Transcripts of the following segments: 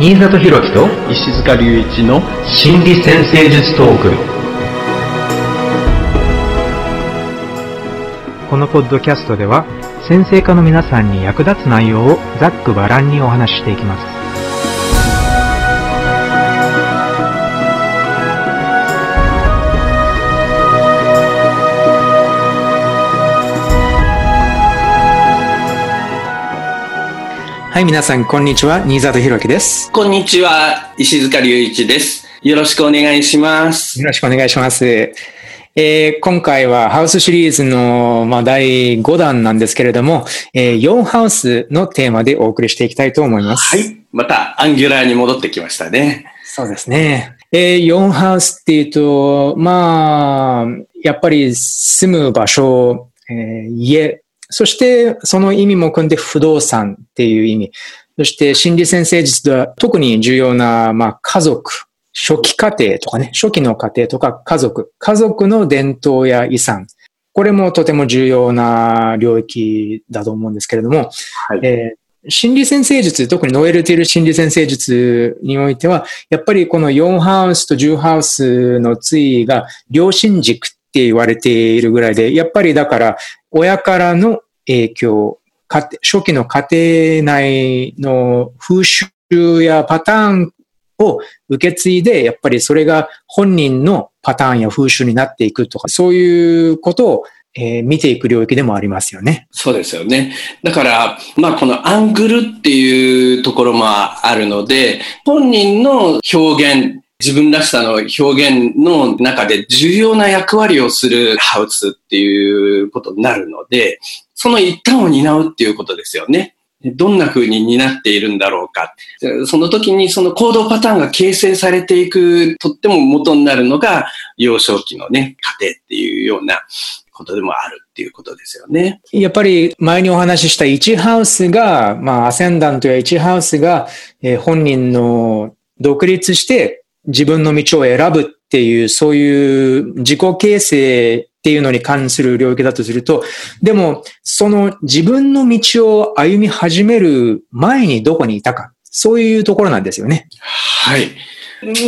新里博樹と石塚隆一の心理先生術トーク。このポッドキャストでは先生科の皆さんに役立つ内容をざっくばらんにお話ししていきますはい、皆さん、こんにちは。新里博樹です。こんにちは、石塚隆一です。よろしくお願いします。よろしくお願いします。えー今回はハウスシリーズの、まあ、第5弾なんですけれども、えー4ハウスのテーマでお送りしていきたいと思います。はい。また、アンギュラーに戻ってきましたね。そうですね。えー4ハウスっていうと、まあ、やっぱり住む場所、えー家、そしてその意味も組んで不動産っていう意味。そして心理先生術では特に重要な、まあ、家族、初期家庭とかね、初期の家庭とか家族、家族の伝統や遺産。これもとても重要な領域だと思うんですけれども、はい。えー心理先生術、特にノエルティル心理先生術においては、やっぱりこの4ハウスと10ハウスの対が良心軸って言われているぐらいで、やっぱりだから親からの影響、初期の家庭内の風習やパターンを受け継いで、やっぱりそれが本人のパターンや風習になっていくとか、そういうことを、えー見ていく領域でもありますよね。そうですよね。だから、まあ、このアングルっていうところもあるので、本人の表現、自分らしさの表現の中で重要な役割をするハウスっていうことになるので、その一端を担うっていうことですよね。どんな風に担っているんだろうか。その時にその行動パターンが形成されていくとっても元になるのが幼少期のね、家庭っていうようなことでもあるっていうことですよね。やっぱり前にお話しした1ハウスが、まあ、アセンダントや1ハウスが、本人の独立して自分の道を選ぶっていう、そういう自己形成っていうのに関する領域だとすると、でも、その自分の道を歩み始める前にどこにいたか、そういうところなんですよね。はい。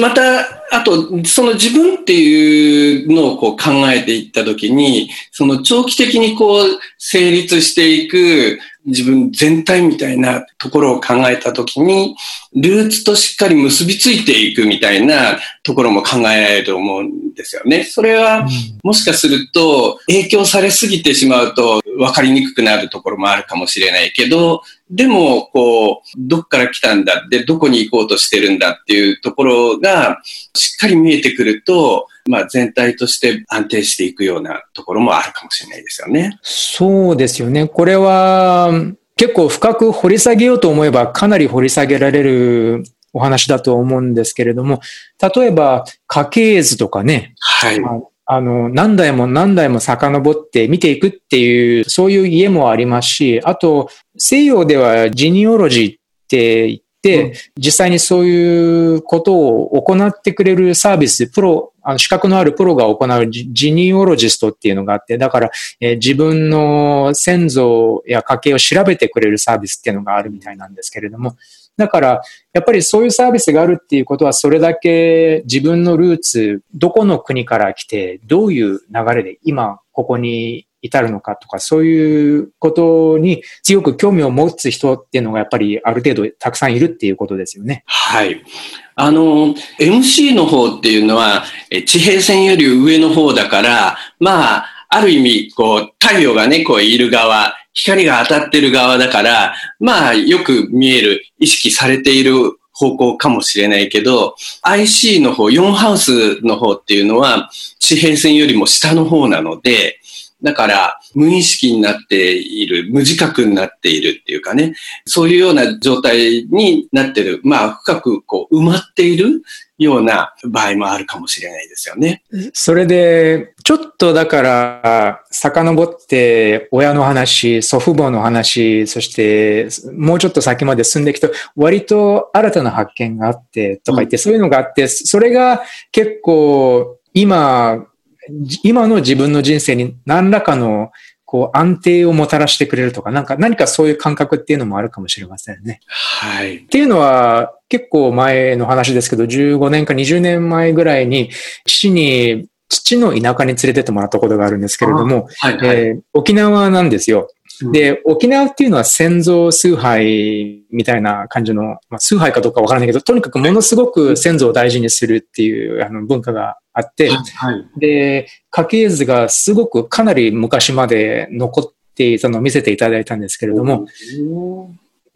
また、あと、その自分っていうのをこう考えていったときに、その長期的にこう成立していく自分全体みたいなところを考えたときに、ルーツとしっかり結びついていくみたいなところも考えられると思うんですよね。それは、もしかすると影響されすぎてしまうと分かりにくくなるところもあるかもしれないけど、でも、こう、どっから来たんだで、どこに行こうとしてるんだっていうところが、しっかり見えてくると、まあ全体として安定していくようなところもあるかもしれないですよね。そうですよね。これは結構深く掘り下げようと思えばかなり掘り下げられるお話だと思うんですけれども、例えば家系図とかね、はい。ああの、何代も何代も遡って見ていくっていう、そういう家もありますし、あと、西洋ではジニオロジーって言って、うん実際にそういうことを行ってくれるサービス、プロ、あの資格のあるプロが行うジジニオロジストっていうのがあって、だから、えー自分の先祖や家系を調べてくれるサービスっていうのがあるみたいなんですけれども、だから、やっぱりそういうサービスがあるっていうことは、それだけ自分のルーツ、どこの国から来て、どういう流れで今ここに至るのかとか、そういうことに強く興味を持つ人っていうのがやっぱりある程度たくさんいるっていうことですよね。はい。あの、MC の方っていうのは、地平線より上の方だから、まあ、ある意味、こう、太陽がね、こう、いる側、光が当たってる側だから、まあ、よく見える、意識されている方向かもしれないけど、IC の方、4ハウスの方っていうのは、地平線よりも下の方なので、だから、無意識になっている、無自覚になっているっていうかね、そういうような状態になってる、まあ、深くこう、埋まっているような場合もあるかもしれないですよね。それで、ちょっとだから、遡って親の話、祖父母の話、そしてもうちょっと先まで進んでいくと、割と新たな発見があってとか言って、そういうのがあって、それが結構今、今の自分の人生に何らかのこう安定をもたらしてくれるとか、なんか何かそういう感覚っていうのもあるかもしれませんね。はい。っていうのは結構前の話ですけど、15年か20年前ぐらいに父に父の田舎に連れてってもらったことがあるんですけれども、はいはい、えー、沖縄なんですよ。で、沖縄っていうのは先祖崇拝みたいな感じの、まあ、崇拝かどうかわからないけど、とにかくものすごく先祖を大事にするっていうあの文化があって、はい、で、家系図がすごくかなり昔まで残っていたのを見せていただいたんですけれども、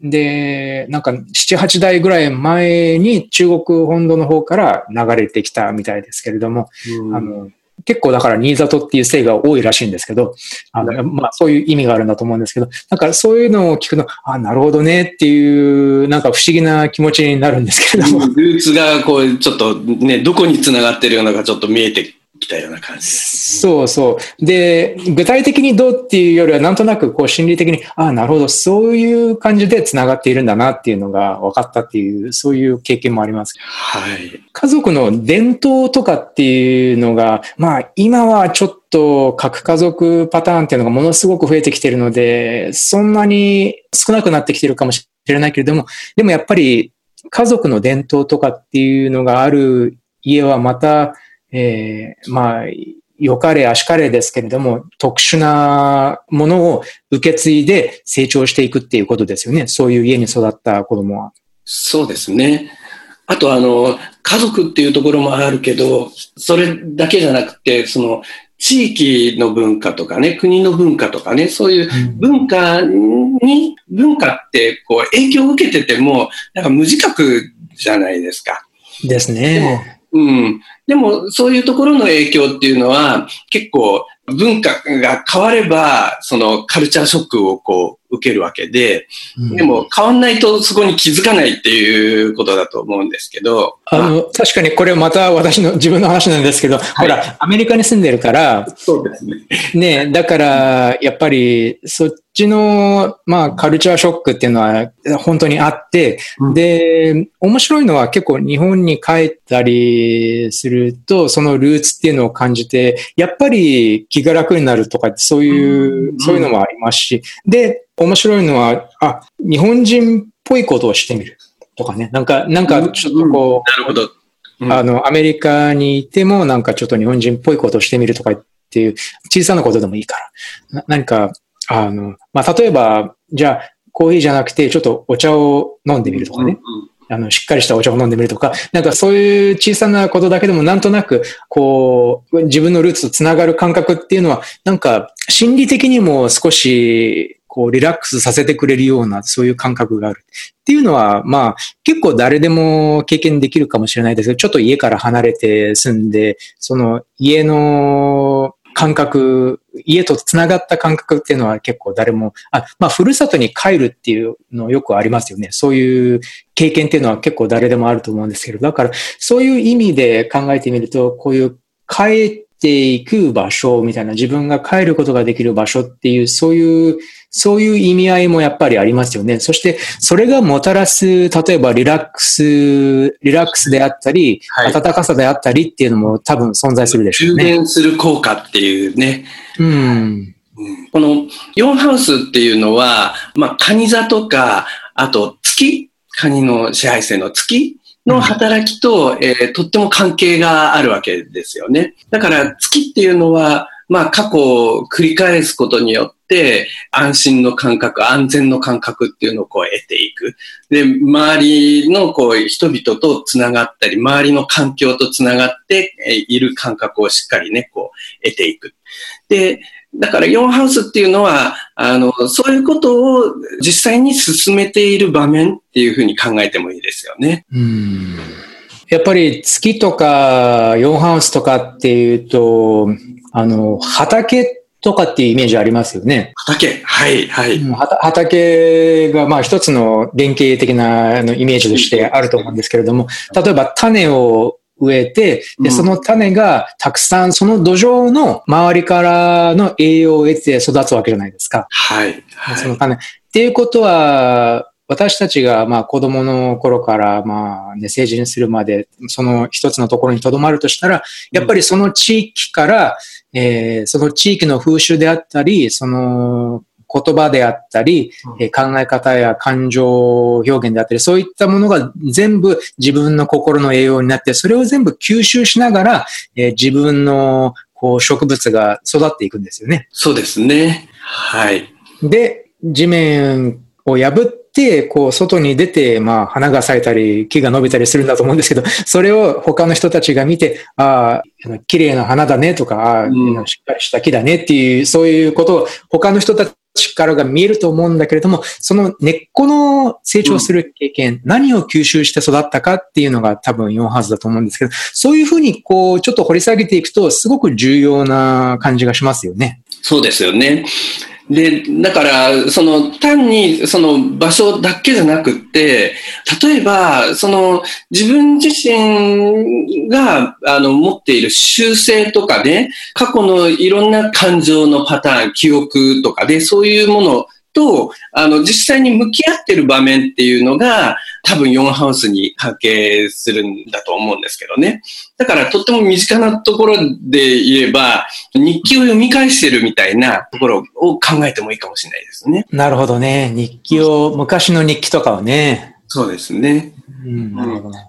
で、なんか7、8代ぐらい前に中国本土の方から流れてきたみたいですけれども、あの結構だから新里っていう姓が多いらしいんですけど、あの、まあそういう意味があるんだと思うんですけど、なんかそういうのを聞くと、あ、なるほどねっていう、なんか不思議な気持ちになるんですけれども。ルーツがこう、ちょっとね、どこに繋がってるようなのかちょっと見えてきたような感じです、そうそう。で、具体的にどうっていうよりは、なんとなくこう心理的に、ああ、なるほど、そういう感じで繋がっているんだなっていうのが分かったっていう、そういう経験もあります。はい。家族の伝統とかっていうのが、まあ、今はちょっと核家族パターンっていうのがものすごく増えてきてるので、そんなに少なくなってきてるかもしれないけれども、でもやっぱり家族の伝統とかっていうのがある家はまた、えー、まあ、良かれ、足かれですけれども、特殊なものを受け継いで成長していくっていうことですよね。そういう家に育った子供は。そうですね。あと、あの、家族っていうところもあるけど、それだけじゃなくて、その、地域の文化とかね、国の文化とかね、そういう文化に、文化ってこう影響を受けてても、なんか無自覚じゃないですか。ですね。うん。でも、そういうところの影響っていうのは、結構文化が変われば、そのカルチャーショックをこう受けるわけで、うん、でも変わんないとそこに気づかないっていうことだと思うんですけど。あの、確かにこれまた私の自分の話なんですけど、はい、ほら、アメリカに住んでるから、そうですね。ね、だから、やっぱり、そっちの、まあ、カルチャーショックっていうのは本当にあって、うん、で、面白いのは結構日本に帰ったりすると、そのルーツっていうのを感じて、やっぱり気が楽になるとか、そういう、うん、そういうのもありますし、で、面白いのは、あ、日本人っぽいことをしてみる。とかね、なんか、なんかちょっとこう、なるほど。あの、アメリカにいてもなんかちょっと日本人っぽいことをしてみるとかっていう小さなことでもいいから、何かあの、まあ、例えば、じゃあ、コーヒーじゃなくて、ちょっとお茶を飲んでみるとかね。うんうんあの、しっかりしたお茶を飲んでみるとか、なんかそういう小さなことだけでもなんとなく、こう、自分のルーツとつながる感覚っていうのは、なんか心理的にも少し、こう、リラックスさせてくれるような、そういう感覚がある。っていうのは、まあ、結構誰でも経験できるかもしれないですけど、ちょっと家から離れて住んで、その家の感覚、家と繋がった感覚っていうのは結構誰も、あ、まあ、ふるさとに帰るっていうのよくありますよね。そういう経験っていうのは結構誰でもあると思うんですけど、だからそういう意味で考えてみると、こういう帰っていく場所みたいな、自分が帰ることができる場所っていう、そういうそういう意味合いもやっぱりありますよね。そして、それがもたらす、例えばリラックス、リラックスであったり、はい、暖かさであったりっていうのも多分存在するでしょうね。充電する効果っていうね。うん。この4ハウスっていうのは、まあ、カニ座とか、あと月、カニの支配性の月？の働きと、うん、えー、とっても関係があるわけですよね。だから月っていうのは、まあ過去を繰り返すことによって、安心の感覚、安全の感覚っていうのをこう得ていく。で、周りのこう人々と繋がったり、周りの環境と繋がっている感覚をしっかりね、こう得ていく。で、だから4ハウスっていうのは、あの、そういうことを実際に進めている場面っていうふうに考えてもいいですよね。うんやっぱり月とか4ハウスとかっていうと、あの、畑とかっていうイメージありますよね。畑はい、はい。畑が、まあ一つの原型的なイメージとしてあると思うんですけれども、例えば種を植えて、で、その種がたくさん、その土壌の周りからの栄養を得て育つわけじゃないですか。はい。はい、その種。っていうことは、私たちがまあ子供の頃からまあね、成人するまで、その一つのところに留まるとしたら、やっぱりその地域から、えー、その地域の風習であったり、その言葉であったり、うん、考え方や感情表現であったり、そういったものが全部自分の心の栄養になって、それを全部吸収しながら、えー、自分のこう植物が育っていくんですよね。そうですね。はい。で、地面を破って、こう、外に出て、まあ、花が咲いたり、木が伸びたりするんだと思うんですけど、それを他の人たちが見て、ああ、綺麗な花だねとか、ああ、うん、しっかりした木だねっていう、そういうことを他の人た力が見えると思うんだけれども、その根っこの成長する経験、うん、何を吸収して育ったかっていうのが多分4ハーズだと思うんですけど、そういうふうにこう、ちょっと掘り下げていくと、すごく重要な感じがしますよね。そうですよね。で、だから、その、単に、その場所だけじゃなくって、例えば、その、自分自身が、あの、持っている習性とかね、過去のいろんな感情のパターン、記憶とかで、そういうものと、あの、実際に向き合ってる場面っていうのが、多分4ハウスに関係するんだと思うんですけどね。だからとっても身近なところで言えば、日記を読み返してるみたいなところを考えてもいいかもしれないですね。なるほどね。日記を、昔の日記とかをね。そうですね。うん、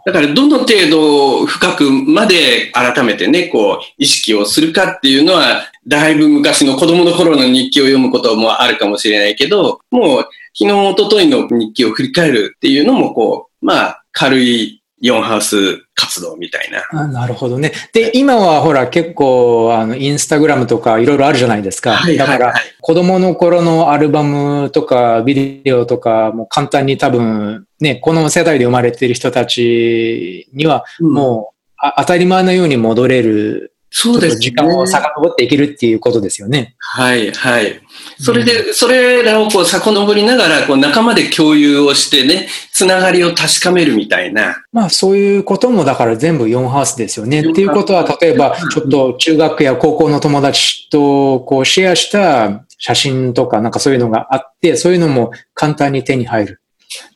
だからどの程度深くまで改めてね、こう意識をするかっていうのは、だいぶ昔の子供の頃の日記を読むこともあるかもしれないけど、もう昨日、一昨日の日記を振り返るっていうのも、こう、まあ、軽い4ハウス活動みたいな。あなるほどね。で、今はほら結構、あの、インスタグラムとかいろいろあるじゃないですか。はい、だから、子供の頃のアルバムとかビデオとか、もう簡単に多分、ね、この世代で生まれている人たちには、もう、うん、当たり前のように戻れるそうです、ね。時間を遡っていけるっていうことですよね。はい、はい。それで、それらをこう遡りながら、こう仲間で共有をしてね、つながりを確かめるみたいな。まあそういうこともだから全部4ハウスですよね。っていうことは、例えば、ちょっと中学や高校の友達とこうシェアした写真とかなんかそういうのがあって、そういうのも簡単に手に入る。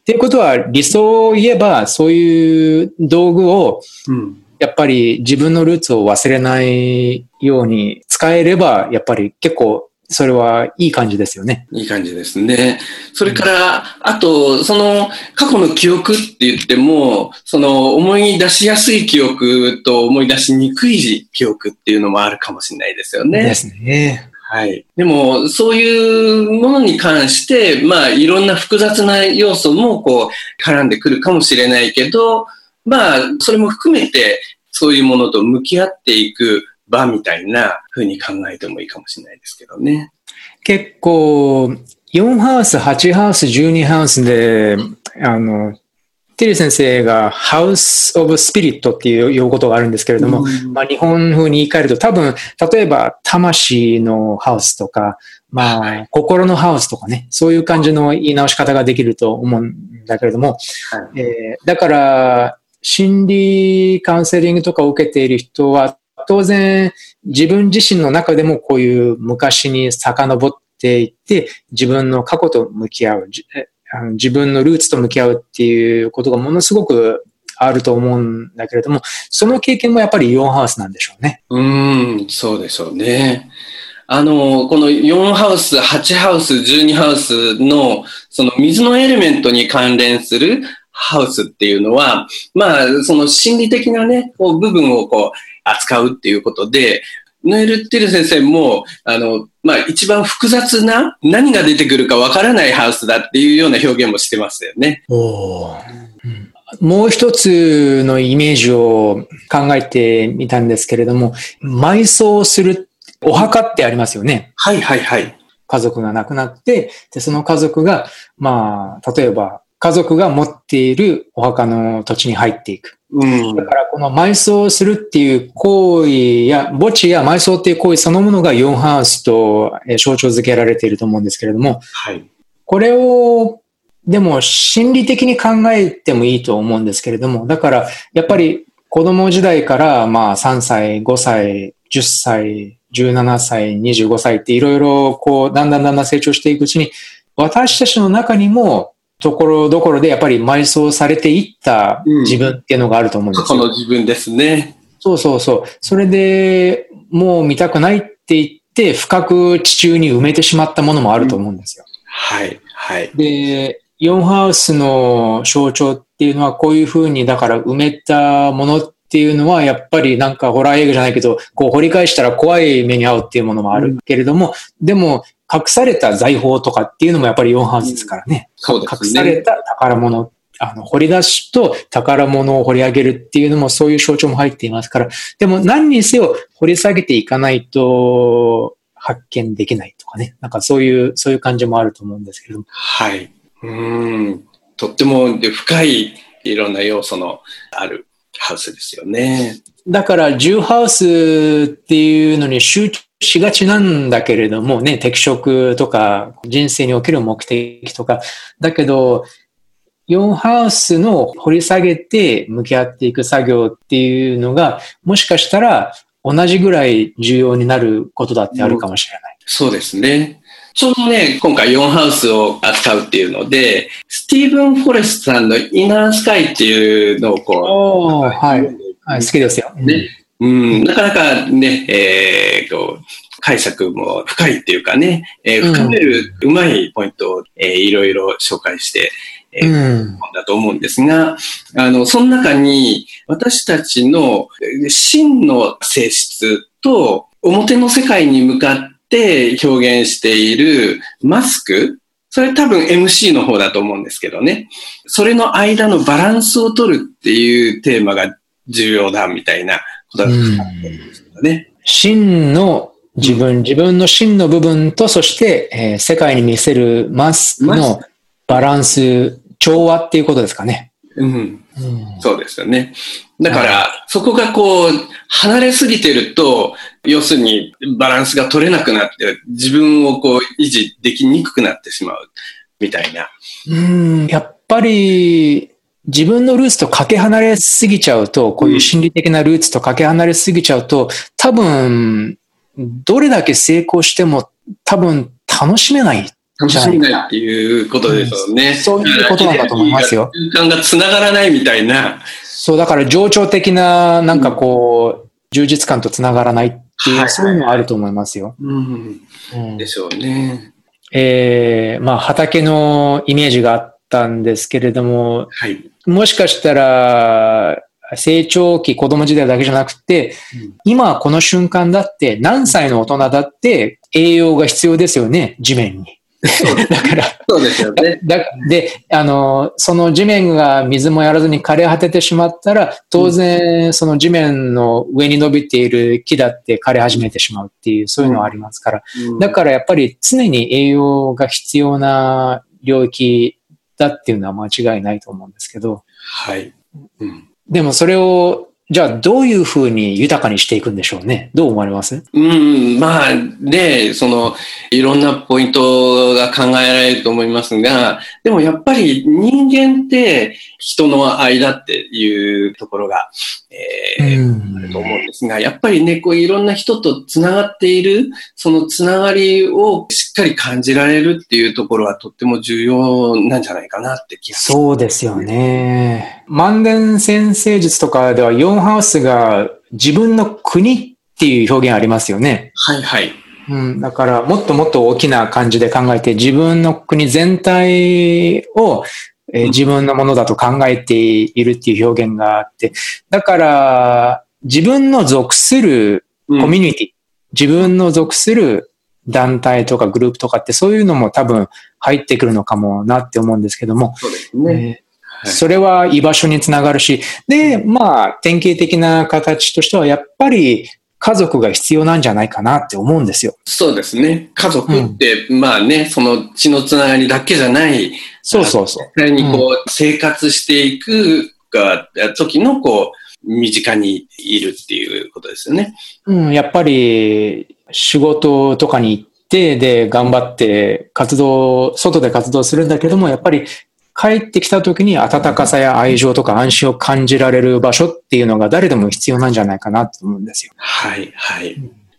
っていうことは理想を言えば、そういう道具を、うんやっぱり自分のルーツを忘れないように使えれば、やっぱり結構それはいい感じですよね。いい感じですね。それから、あと、その過去の記憶って言っても、その思い出しやすい記憶と思い出しにくい記憶っていうのもあるかもしれないですよね。ですね。はい。でも、そういうものに関して、まあ、いろんな複雑な要素も、こう、絡んでくるかもしれないけど、まあ、それも含めて、そういうものと向き合っていく場みたいな風に考えてもいいかもしれないですけどね。結構、4ハウス、8ハウス、12ハウスで、あの、テリー先生がハウス・オブ・スピリットっていう用語とがあるんですけれども、うん、まあ、日本風に言い換えると多分、例えば魂のハウスとか、まあ、心のハウスとかね、そういう感じの言い直し方ができると思うんだけれども、はい、えー、だから、心理カウンセリングとかを受けている人は、当然自分自身の中でもこういう昔に遡っていって、自分の過去と向き合う、自分のルーツと向き合うっていうことがものすごくあると思うんだけれども、その経験もやっぱり4ハウスなんでしょうね。うん、そうでしょうね。あの、この4ハウス、8ハウス、12ハウスの、その水のエレメントに関連するハウスっていうのは、まあ、その心理的なね、こう部分をこう扱うっていうことで、ノエル・ティル先生も、あの、まあ、一番複雑な何が出てくるかわからないハウスだっていうような表現もしてますよね。おもう一つのイメージを考えてみたんですけれども、埋葬するお墓ってありますよね。はいはいはい。家族が亡くなって、で、その家族が、まあ、例えば家族が持っているお墓の土地に入っていく。うん、だからこの埋葬するっていう行為や、墓地や埋葬っていう行為そのものが4ハウスと象徴づけられていると思うんですけれども、はい、これをでも心理的に考えてもいいと思うんですけれども、だからやっぱり子供時代からまあ3歳、5歳、10歳、17歳、25歳っていろいろこうだんだんだんだん成長していくうちに私たちの中にもところどころでやっぱり埋葬されていった自分っていうのがあると思うんですよ。過去の自分ですね。そうそうそう。それでもう見たくないって言って深く地中に埋めてしまったものもあると思うんですよ。はい、はい。で、ヨンハウスの象徴っていうのはこういうふうにだから埋めたものっていうのはやっぱりなんかホラー映画じゃないけど、こう掘り返したら怖い目に遭うっていうものもあるけれども、でも隠された財宝とかっていうのもやっぱり4ハウスですからね。そうですね。隠された宝物、あの、掘り出しと宝物を掘り上げるっていうのもそういう象徴も入っていますから、でも何にせよ掘り下げていかないと発見できないとかね。なんかそういう、そういう感じもあると思うんですけれども。はい。うん。とっても深いいろんな要素のあるハウスですよね。だから、ジューハウスっていうのに集中しがちなんだけれどもね、適職とか人生における目的とか、だけど、4ハウスの掘り下げて向き合っていく作業っていうのが、もしかしたら同じぐらい重要になることだってあるかもしれない。うん、そうですね。ちょうどね、今回4ハウスを扱うっていうので、スティーブン・フォレストさんのイナースカイっていうのをこう、はい、はい、好きですよ。ね。うん、なかなかね、えー、こう、解釈も深いっていうかね、えー、深めるうまいポイントを、えー、いろいろ紹介して、えー、うん、だと思うんですが、あの、その中に私たちの真の性質と表の世界に向かって表現しているマスク、それ多分 MC の方だと思うんですけどね。それの間のバランスを取るっていうテーマが重要だみたいなことだと思うんですよね。真の自分、自分の真の部分と、そして、えー、世界に見せるマスクのバランス、調和っていうことですかね。うん。うん、そうですよね。だから、そこがこう、離れすぎてると、要するにバランスが取れなくなって、自分をこう、維持できにくくなってしまう、みたいな。うん、やっぱり、自分のルーツとかけ離れすぎちゃうと、こういう心理的なルーツとかけ離れすぎちゃうと、多分、どれだけ成功しても多分楽しめない楽しめないっていうことですよね、うん、そういうことなんだと思いますよ。空間が繋がらないみたいな。そう、だから情緒的な、なんかこう、うん、充実感と繋がらないっていう、はい、そういうのはあると思いますよ。うん。うん、でしょうね。えー、まあ畑のイメージがあったんですけれども、はい、もしかしたら、成長期、子供時代だけじゃなくて、うん、今この瞬間だって、何歳の大人だって栄養が必要ですよね、地面に。だから、そうですよね。で、あの、その地面が水もやらずに枯れ果ててしまったら、当然、その地面の上に伸びている木だって枯れ始めてしまうっていう、そういうのはありますから。うん、だからやっぱり常に栄養が必要な領域だっていうのは間違いないと思うんですけど。はい。うんでもそれを、じゃあどういうふうに豊かにしていくんでしょうね？どう思われます？うん、まあ、ね、その、いろんなポイントが考えられると思いますが、でもやっぱり人間って人の間っていうところが、えー、あると思うんですが、やっぱりね、こういろんな人と繋がっている、その繋がりをしっかり感じられるっていうところはとっても重要なんじゃないかなって気がそうですよね。万年先生術とかでは、ヨンハウスが自分の国っていう表現ありますよね。はいはい。うん、だから、もっともっと大きな感じで考えて、自分の国全体をえー、自分のものだと考えているっていう表現があって、だから、自分の属するコミュニティ、うん、自分の属する団体とかグループとかってそういうのも多分入ってくるのかもなって思うんですけども、そうですね。えー、それは居場所につながるし、で、まあ、典型的な形としては、やっぱり家族が必要なんじゃないかなって思うんですよ。そうですね。家族って、うん、まあね、その血のつながりだけじゃない、そうそうそう。にこう、うん、生活していくが、時のこう、身近にいるっていうことですよね。うん、やっぱり仕事とかに行って、で、頑張って活動、外で活動するんだけども、やっぱり帰ってきた時に温かさや愛情とか安心を感じられる場所っていうのが誰でも必要なんじゃないかなと思うんですよ。はい、はい。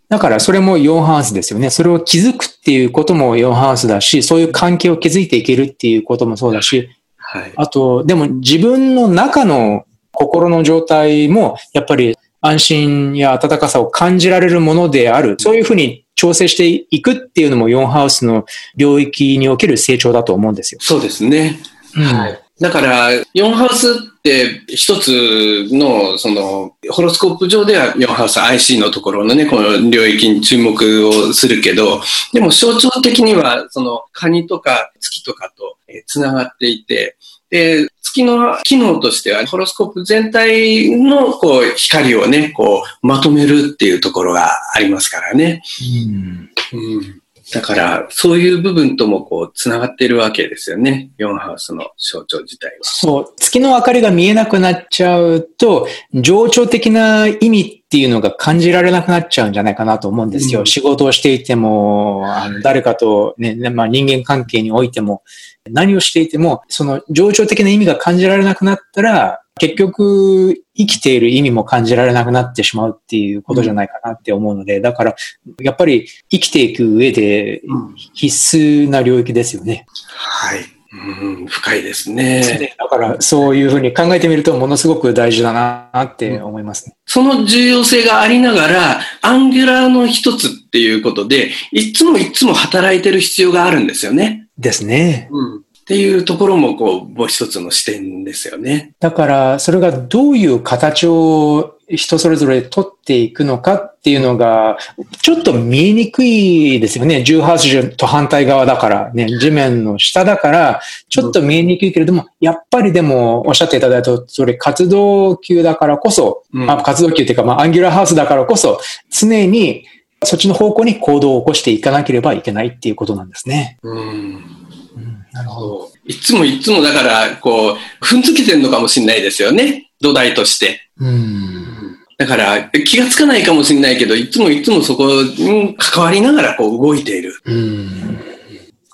だからそれも4ハウスですよね。それを気づくっていうことも4ハウスだし、そういう関係を築いていけるっていうこともそうだし、はい、あと、でも自分の中の心の状態も、やっぱり安心や温かさを感じられるものである。そういうふうに調整していくっていうのも4ハウスの領域における成長だと思うんですよ。そうですね。うん、はい。だから、4ハウスって一つの、その、ホロスコープ上では4ハウス IC のところのね、この領域に注目をするけど、でも象徴的には、その、カニとか月とかと繋がっていて、で、月の機能としては、ホロスコープ全体の、こう、光をね、こう、まとめるっていうところがありますからね。うん、うんだから、そういう部分ともこう、繋がっているわけですよね。ヨンハウスの象徴自体は。そう。月の明かりが見えなくなっちゃうと、情緒的な意味っていうのが感じられなくなっちゃうんじゃないかなと思うんですよ。うん、仕事をしていても、あの誰かとね、まあ、人間関係においても、何をしていても、その情緒的な意味が感じられなくなったら、結局、生きている意味も感じられなくなってしまうっていうことじゃないかなって思うので、だから、やっぱり生きていく上で必須な領域ですよね。はい。うん、深いですね。だから、そういうふうに考えてみると、ものすごく大事だなって思います、ね、その重要性がありながら、アンギュラーの一つっていうことで、いつもいつも働いてる必要があるんですよね。ですね。うん。っていうところも、こう、もう一つの視点ですよね。だから、それがどういう形を人それぞれ取っていくのかっていうのが、ちょっと見えにくいですよね。18と反対側だからね、地面の下だから、ちょっと見えにくいけれども、やっぱりでもおっしゃっていただいたそれ活動級だからこそ、うん、まあ、活動級っていうか、まあ、アンギュラーハウスだからこそ、常にそっちの方向に行動を起こしていかなければいけないっていうことなんですね。うんなるほど。いつもいつもだから、こう、踏んづけてるのかもしれないですよね。土台として。うん。だから、気がつかないかもしれないけど、いつもいつもそこに関わりながらこう動いている。うん。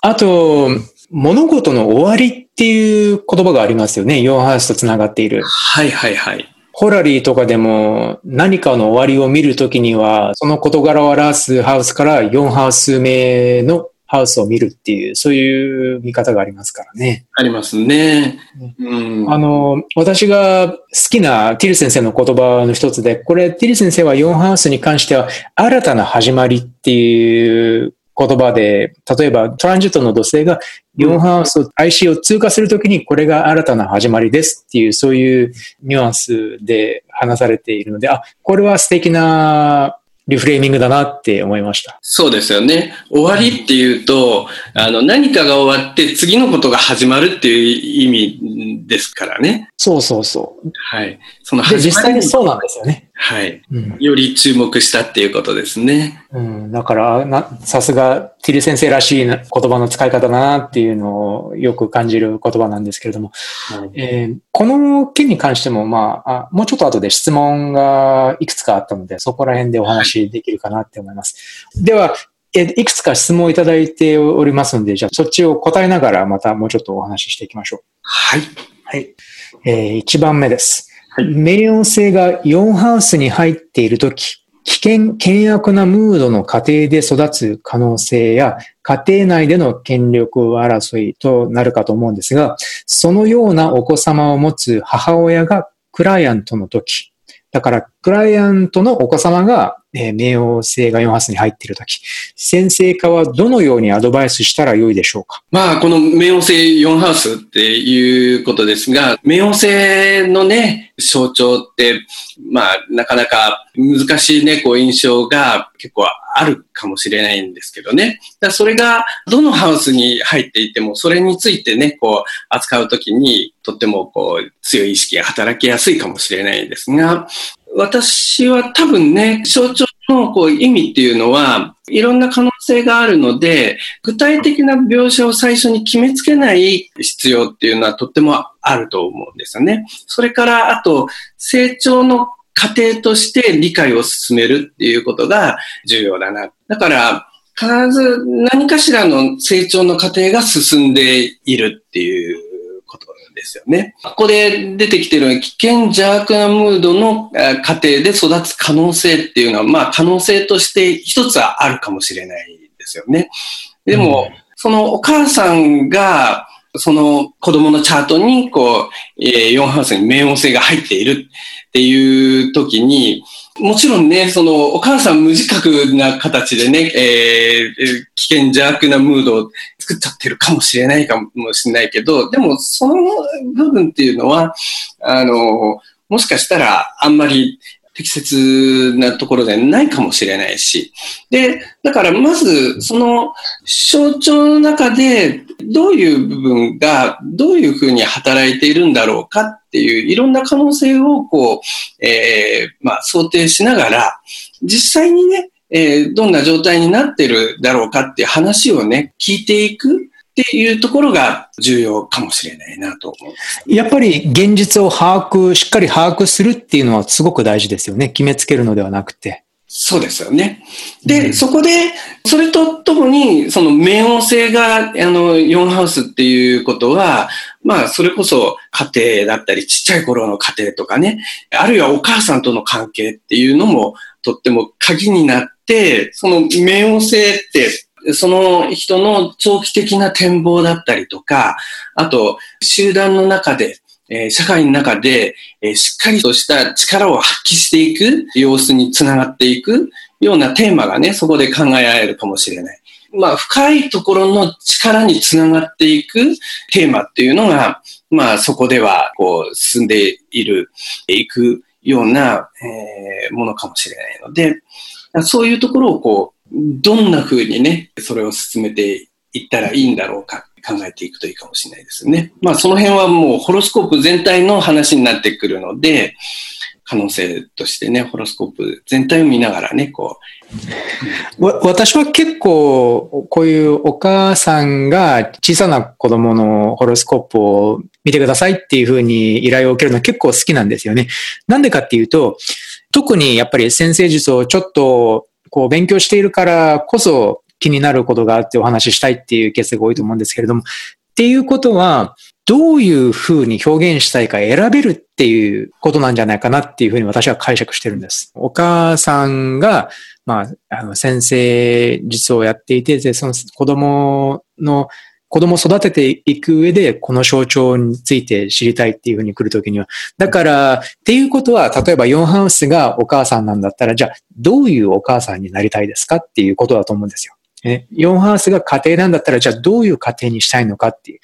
あと、物事の終わりっていう言葉がありますよね。ヨンハウスと繋がっている。はいはいはい。ホラリーとかでも何かの終わりを見るときには、その事柄を表すハウスから4ハウス目のハウスを見るっていう、そういう見方がありますからね。ありますね。うん、あの、私が好きなティル先生の言葉の一つで、これ、ティル先生は4ハウスに関しては、新たな始まりっていう言葉で、例えばトランジットの土星が4ハウス、IC を通過するときにこれが新たな始まりですっていう、そういうニュアンスで話されているので、あ、これは素敵なリフレーミングだなって思いました。そうですよね。終わりっていうと、あの、何かが終わって次のことが始まるっていう意味ですからね。そうそうそう。はい。その実際にそうなんですよね。はい、うん。より注目したっていうことですね。うん。だから、な、さすが、ティル先生らしい言葉の使い方だなっていうのをよく感じる言葉なんですけれども、はい、えー、この件に関しても、まああ、もうちょっと後で質問がいくつかあったので、そこら辺でお話できるかなって思います。では、えいくつか質問をいただいておりますので、じゃあそっちを答えながらまたもうちょっとお話ししていきましょう。はい。はい。えー、1番目です。はい、冥王星が4ハウスに入っているとき、危険、険悪なムードの過程で育つ可能性や、家庭内での権力争いとなるかと思うんですが、そのようなお子様を持つ母親がクライアントの時、だから、クライアントのお子様が、えー、冥王星が4ハウスに入っているとき、先生化はどのようにアドバイスしたらよいでしょうか？まあ、この冥王星4ハウスっていうことですが、冥王星のね、象徴って、まあ、なかなか難しいね、こう印象が結構あるかもしれないんですけどね。だそれがどのハウスに入っていても、それについてね、こう扱うときにとってもこう強い意識が働きやすいかもしれないですが、私は多分ね、象徴のこう意味っていうのは、いろんな可能性があるので、具体的な描写を最初に決めつけない必要っていうのはとってもあると思うんですよね。それから、あと、成長の過程として理解を進めるっていうことが重要だな。だから、必ず何かしらの成長の過程が進んでいるっていうですよね。ここで出てきてる危険邪悪なムードの家庭で育つ可能性っていうのは、まあ可能性として一つはあるかもしれないですよね。でも、うん、そのお母さんが、その子供のチャートに、こう、えー、4ハウスに冥王星が入っているっていう時に、もちろんね、その、お母さん無自覚な形でね、えー、危険邪悪なムードを作っちゃってるかもしれないかもしれないけど、でも、その部分っていうのは、あの、もしかしたらあんまり適切なところでないかもしれないし。で、だからまず、その象徴の中で、どういう部分がどういうふうに働いているんだろうかっていういろんな可能性をこう、えー、まあ想定しながら、実際にね、えー、どんな状態になってるだろうかっていう話をね、聞いていくっていうところが重要かもしれないなと思う。やっぱり現実を把握、しっかり把握するっていうのはすごく大事ですよね。決めつけるのではなくて。そうですよね。で、うん、そこで、それとともに、その冥王星が、あの、4ハウスっていうことは、まあ、それこそ家庭だったり、ちっちゃい頃の家庭とかね、あるいはお母さんとの関係っていうのも、とっても鍵になって、その冥王星ってその人の長期的な展望だったりとか、あと、集団の中で、えー、社会の中で、えー、しっかりとした力を発揮していく様子につながっていくようなテーマがね、そこで考えられるかもしれない。まあ、深いところの力につながっていくテーマっていうのが、まあ、そこでは、こう、進んでいる、いくような、えー、ものかもしれないので、そういうところをこう、どんな風にね、それを進めていったらいいんだろうか考えていくといいかもしれないですね。まあその辺はもうホロスコープ全体の話になってくるので、可能性としてね、ホロスコープ全体を見ながらね、こう。私は結構、こういうお母さんが小さな子供のホロスコープを見てくださいっていうふうに依頼を受けるのは結構好きなんですよね。なんでかっていうと、特にやっぱり先生術をちょっとこう勉強しているからこそ気になることがあってお話ししたいっていうケースが多いと思うんですけれども、っていうことは、どういうふうに表現したいか選べるっていうことなんじゃないかなっていうふうに私は解釈してるんです。お母さんが、まあ、あの、先生術をやっていて、で、その子供の子供を育てていく上で、この象徴について知りたいっていうふうに来るときには。だから、っていうことは、例えば4ハウスがお母さんなんだったら、じゃあ、どういうお母さんになりたいですかっていうことだと思うんですよ。4ハウスが家庭なんだったら、じゃあどういう家庭にしたいのかっていう。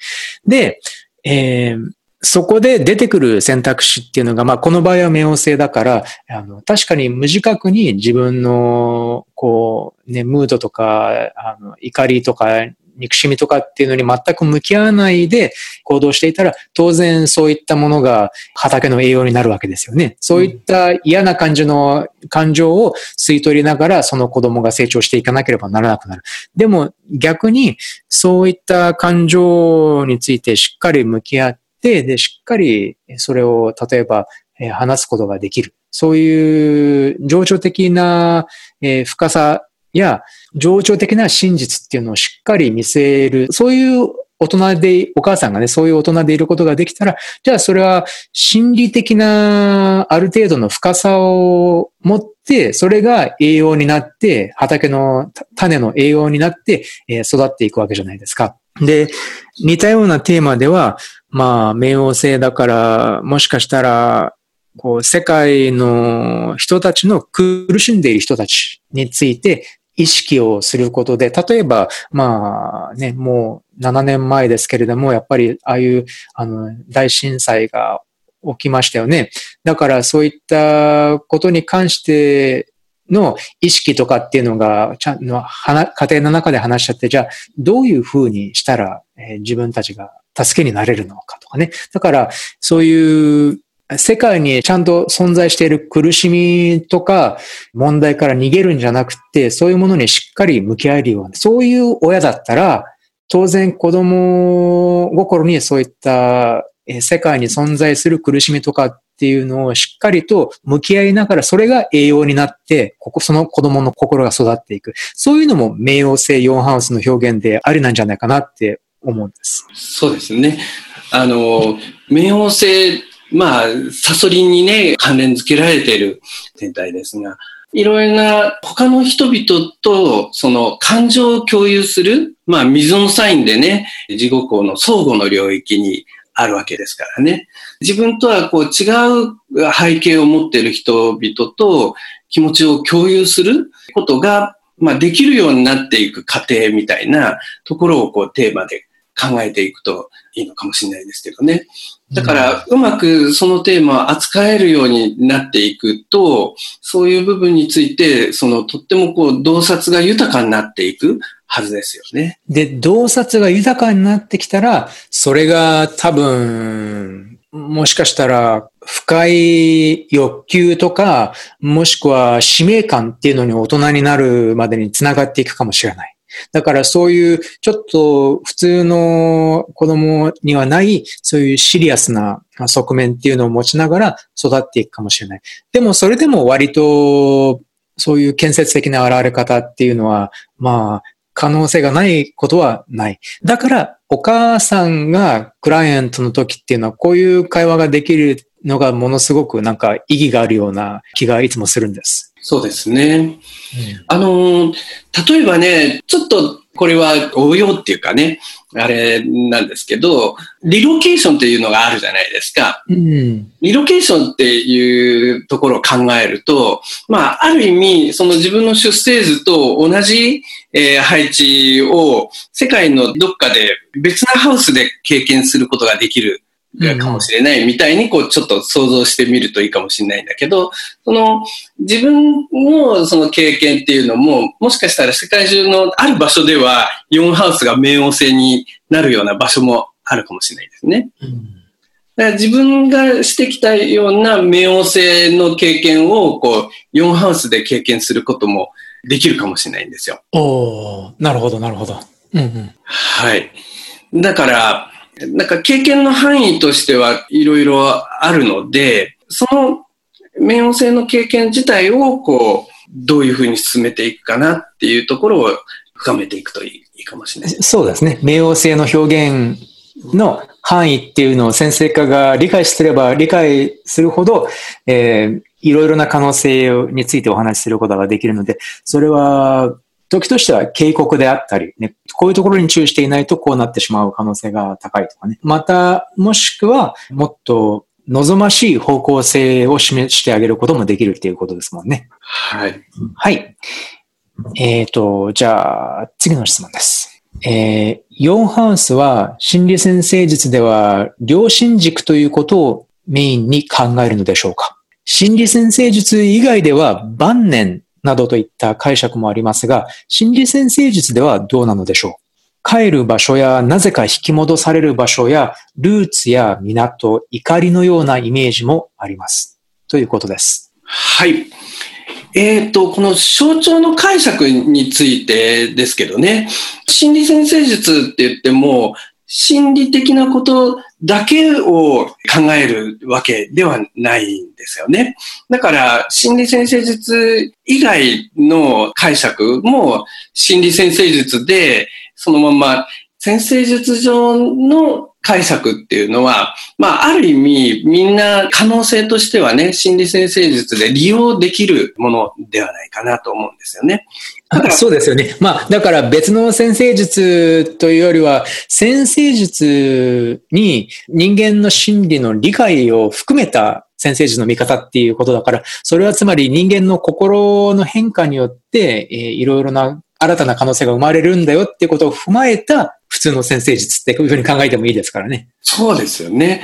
で、えー、そこで出てくる選択肢っていうのが、まあ、この場合は冥王星だから、あの、確かに無自覚に自分の、こう、ね、ムードとか、あの、怒りとか憎しみとかっていうのに全く向き合わないで行動していたら、当然そういったものが畑の栄養になるわけですよね。そういった嫌な感じの感情を吸い取りながら、その子供が成長していかなければならなくなる。でも逆に、そういった感情についてしっかり向き合って、で、しっかりそれを例えば話すことができる。そういう情緒的な深さや情緒的な真実っていうのをしっかり見せる、そういう大人で、お母さんがね、そういう大人でいることができたら、じゃあそれは心理的なある程度の深さを持って、それが栄養になって、畑の種の栄養になって、え育っていくわけじゃないですか。で、似たようなテーマでは、まあ、冥王星だから、もしかしたら、こう、世界の人たちの苦しんでいる人たちについて意識をすることで、例えば、まあね、もう7年前ですけれども、やっぱりああいうあの大震災が起きましたよね。だからそういったことに関しての意識とかっていうのが、ちゃんの家庭の中で話しちゃって、じゃあどういうふうにしたら、えー、自分たちが助けになれるのかとかね。だからそういう世界にちゃんと存在している苦しみとか問題から逃げるんじゃなくて、そういうものにしっかり向き合えるような、そういう親だったら、当然子供心にそういった世界に存在する苦しみとかっていうのをしっかりと向き合いながら、それが栄養になって、ここ、その子供の心が育っていく。そういうのも冥王星4ハウスの表現でありなんじゃないかなって思うんです。そうですね。あの、冥王星、まあ、サソリにね、関連付けられている天体ですが、いろいろな他の人々とその感情を共有する、まあ、溝のサインでね、自己項の相互の領域にあるわけですからね。自分とはこう違う背景を持っている人々と気持ちを共有することが、まあ、できるようになっていく過程みたいなところをこうテーマで考えていくといいのかもしれないですけどね。だから、うまくそのテーマを扱えるようになっていくと、そういう部分について、そのとってもこう、洞察が豊かになっていくはずですよね。で、洞察が豊かになってきたら、それが多分、もしかしたら深い欲求とか、もしくは使命感っていうのに大人になるまでにつながっていくかもしれない。だからそういうちょっと普通の子供にはないそういうシリアスな側面っていうのを持ちながら育っていくかもしれない。でもそれでも割とそういう建設的な現れ方っていうのは、まあ、可能性がないことはない。だから、お母さんがクライアントの時っていうのは、こういう会話ができるのがものすごくなんか意義があるような気がいつもするんです。そうですね。うん、あの、例えばね、ちょっとこれは応用っていうかね、あれなんですけど、リロケーションっていうのがあるじゃないですか。うん、リロケーションっていうところを考えると、まあ、ある意味、その自分の出生図と同じ、えー、配置を世界のどっかで別なハウスで経験することができるかもしれないみたいに、こう、ちょっと想像してみるといいかもしれないんだけど、その、自分のその経験っていうのも、もしかしたら世界中のある場所では、4ハウスが冥王星になるような場所もあるかもしれないですね。うん、だから自分がしてきたような冥王星の経験を、こう、4ハウスで経験することもできるかもしれないんですよ。おなるほど、なるほど。うんうん、はい。だから、なんか経験の範囲としてはいろいろあるので、その冥王星の経験自体をこう、どういうふうに進めていくかなっていうところを深めていくといいかもしれない。そうですね。冥王星の表現の範囲っていうのを先生家が理解すれば理解するほど、えー、いろいろな可能性についてお話しすることができるので、それは時としては警告であったり、ね、こういうところに注意していないとこうなってしまう可能性が高いとかね。また、もしくは、もっと望ましい方向性を示してあげることもできるっていうことですもんね。はい。はい。えっ、ー、と、じゃあ、次の質問です。えー、4ハウスは心理先生術では良心軸ということをメインに考えるのでしょうか？心理先生術以外では晩年などといった解釈もありますが、心理先生術ではどうなのでしょう？帰る場所やなぜか引き戻される場所やルーツや港、怒りのようなイメージもあります。ということです。はい。えっ、ー、と、この象徴の解釈についてですけどね、心理先生術って言っても、心理的なことだけを考えるわけではないんですよね。だから、心理先生術以外の解釈も心理先生術で、そのまま先生術上の解釈っていうのは、まあ、ある意味、みんな可能性としてはね、心理先生術で利用できるものではないかなと思うんですよね。そうですよね。まあ、だから別の先生術というよりは、先生術に人間の心理の理解を含めた先生術の見方っていうことだから、それはつまり人間の心の変化によって、えー、いろいろな新たな可能性が生まれるんだよっていうことを踏まえた普通の先生術ってこういうふうに考えてもいいですからね。そうですよね。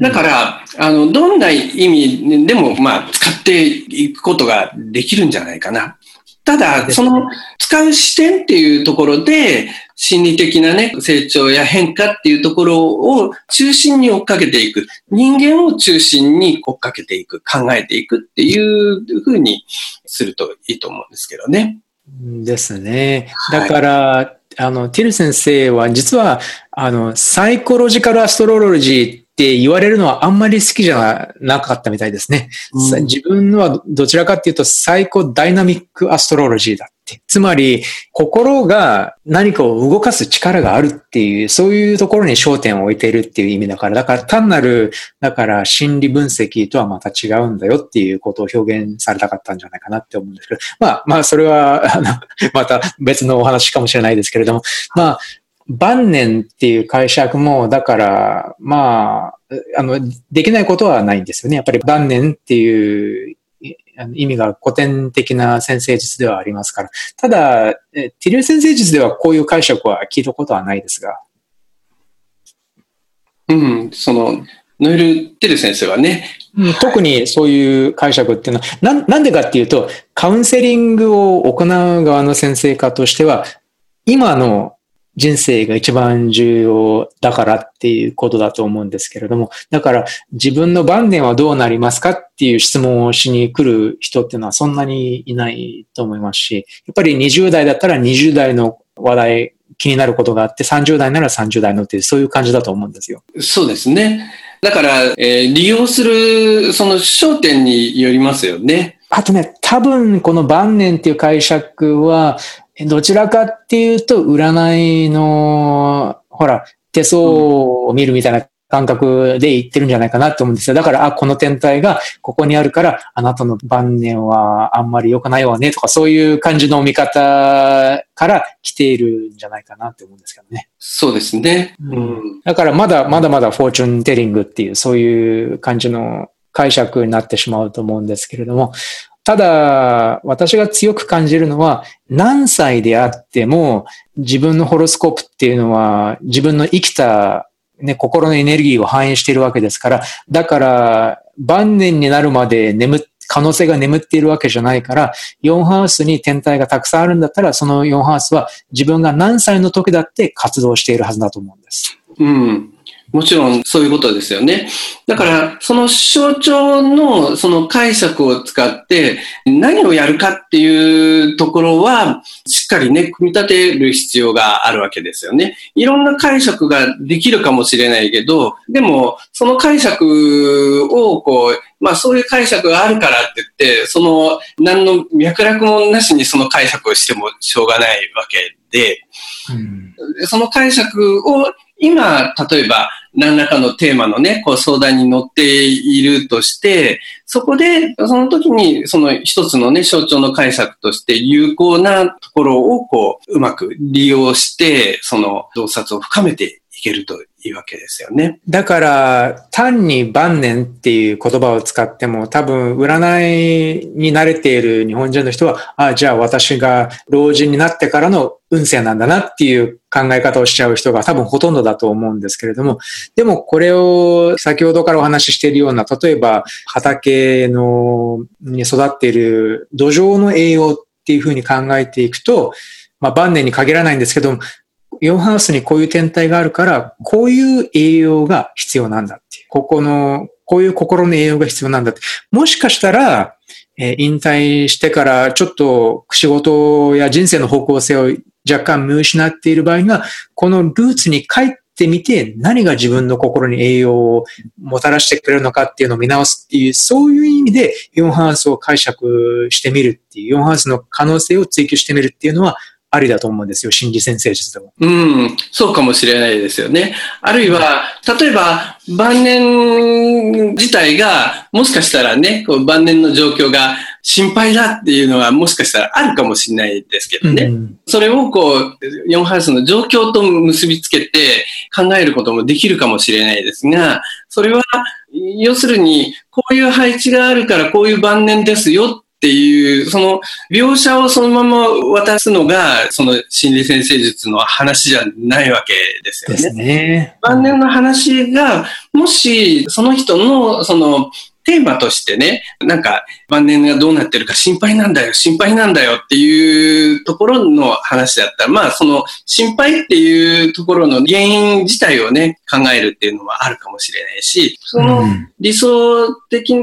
だから、あの、どんな意味でも、まあ、使っていくことができるんじゃないかな。ただ、その、使う視点っていうところで、心理的なね、成長や変化っていうところを中心に追っかけていく。人間を中心に追っかけていく、考えていくっていうふうにするといいと思うんですけどね。ですね。だから、はいあの、ティル先生は実は、あの、サイコロジカルアストロロジーって言われるのはあんまり好きじゃなかったみたいですね。うん、自分はどちらかっていうとサイコダイナミックアストロロジーだ。つまり、心が何かを動かす力があるっていう、そういうところに焦点を置いているっていう意味だから、だから単なる、だから心理分析とはまた違うんだよっていうことを表現されたかったんじゃないかなって思うんですけど、まあまあそれは、あの、また別のお話かもしれないですけれども、まあ、晩年っていう解釈も、だから、まあ、あの、できないことはないんですよね。やっぱり晩年っていう意味が古典的な先生術ではありますから。ただ、ティリュー先生術ではこういう解釈は聞いたことはないですが。うん、その、ノエル・テル先生はね。特にそういう解釈っていうのは、ななんでかっていうと、カウンセリングを行う側の先生家としては、今の人生が一番重要だからっていうことだと思うんですけれども、だから自分の晩年はどうなりますかっていう質問をしに来る人っていうのはそんなにいないと思いますし、やっぱり20代だったら20代の話題気になることがあって、30代なら30代のっていうそういう感じだと思うんですよ。そうですね。だから、えー、利用するその焦点によりますよね。あとね、多分この晩年っていう解釈は、どちらかっていうと、占いの、ほら、手相を見るみたいな感覚で言ってるんじゃないかなと思うんですよ。だから、あ、この天体がここにあるから、あなたの晩年はあんまり良くないわねとか、そういう感じの見方から来ているんじゃないかなって思うんですけどね。そうですね。うん、だから、まだまだまだフォーチュンテリングっていう、そういう感じの解釈になってしまうと思うんですけれども、ただ、私が強く感じるのは、何歳であっても、自分のホロスコープっていうのは、自分の生きた、ね、心のエネルギーを反映しているわけですから、だから、晩年になるまで眠可能性が眠っているわけじゃないから、4ハウスに天体がたくさんあるんだったら、その4ハウスは自分が何歳の時だって活動しているはずだと思うんです。うん。もちろんそういうことですよね。だから、その象徴のその解釈を使って何をやるかっていうところは、しっかりね、組み立てる必要があるわけですよね。いろんな解釈ができるかもしれないけど、でも、その解釈をこう、まあそういう解釈があるからって言って、その何の脈絡もなしにその解釈をしてもしょうがないわけで、うん、その解釈を今、例えば何らかのテーマのね、こう相談に乗っているとして、そこで、その時に、その一つのね、象徴の解釈として有効なところを、こう、うまく利用して、その洞察を深めていけるというわけですよね。だから、単に晩年っていう言葉を使っても、多分、占いに慣れている日本人の人は、ああ、じゃあ私が老人になってからの運勢なんだなっていう考え方をしちゃう人が多分ほとんどだと思うんですけれども、でもこれを先ほどからお話ししているような、例えば畑のに育っている土壌の栄養っていうふうに考えていくと、まあ晩年に限らないんですけども、4ハウスにこういう天体があるから、こういう栄養が必要なんだっていう。ここの、こういう心の栄養が必要なんだって。もしかしたら、え、引退してからちょっと仕事や人生の方向性を若干見失っている場合には、このルーツに帰ってみて何が自分の心に栄養をもたらしてくれるのかっていうのを見直すっていう、そういう意味で4ハウスを解釈してみるっていう、4ハウスの可能性を追求してみるっていうのは、ありだと思うんですよ、心理先生術でも。うん、そうかもしれないですよね。あるいは、例えば、晩年自体が、もしかしたらね、こう晩年の状況が心配だっていうのは、もしかしたらあるかもしれないですけどね。うん、それをこう、4ハウスの状況と結びつけて考えることもできるかもしれないですが、それは、要するに、こういう配置があるからこういう晩年ですよっていう、その描写をそのまま渡すのが、その心理先生術の話じゃないわけですよね。ですね。晩年の話が、もし、その人の、その、テーマとしてね、なんか晩年がどうなってるか心配なんだよ、心配なんだよっていうところの話だったら、まあその心配っていうところの原因自体をね、考えるっていうのはあるかもしれないし、その理想的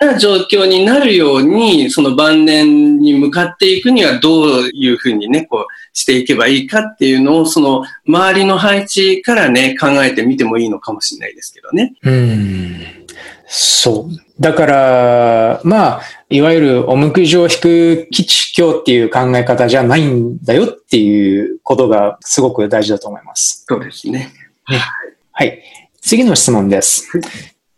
な状況になるように、その晩年に向かっていくにはどういうふうにね、こうしていけばいいかっていうのを、その周りの配置からね、考えてみてもいいのかもしれないですけどね。うんそう。だから、まあ、いわゆるお向く上引く基地教っていう考え方じゃないんだよっていうことがすごく大事だと思います。そうですね。ねはい。次の質問です。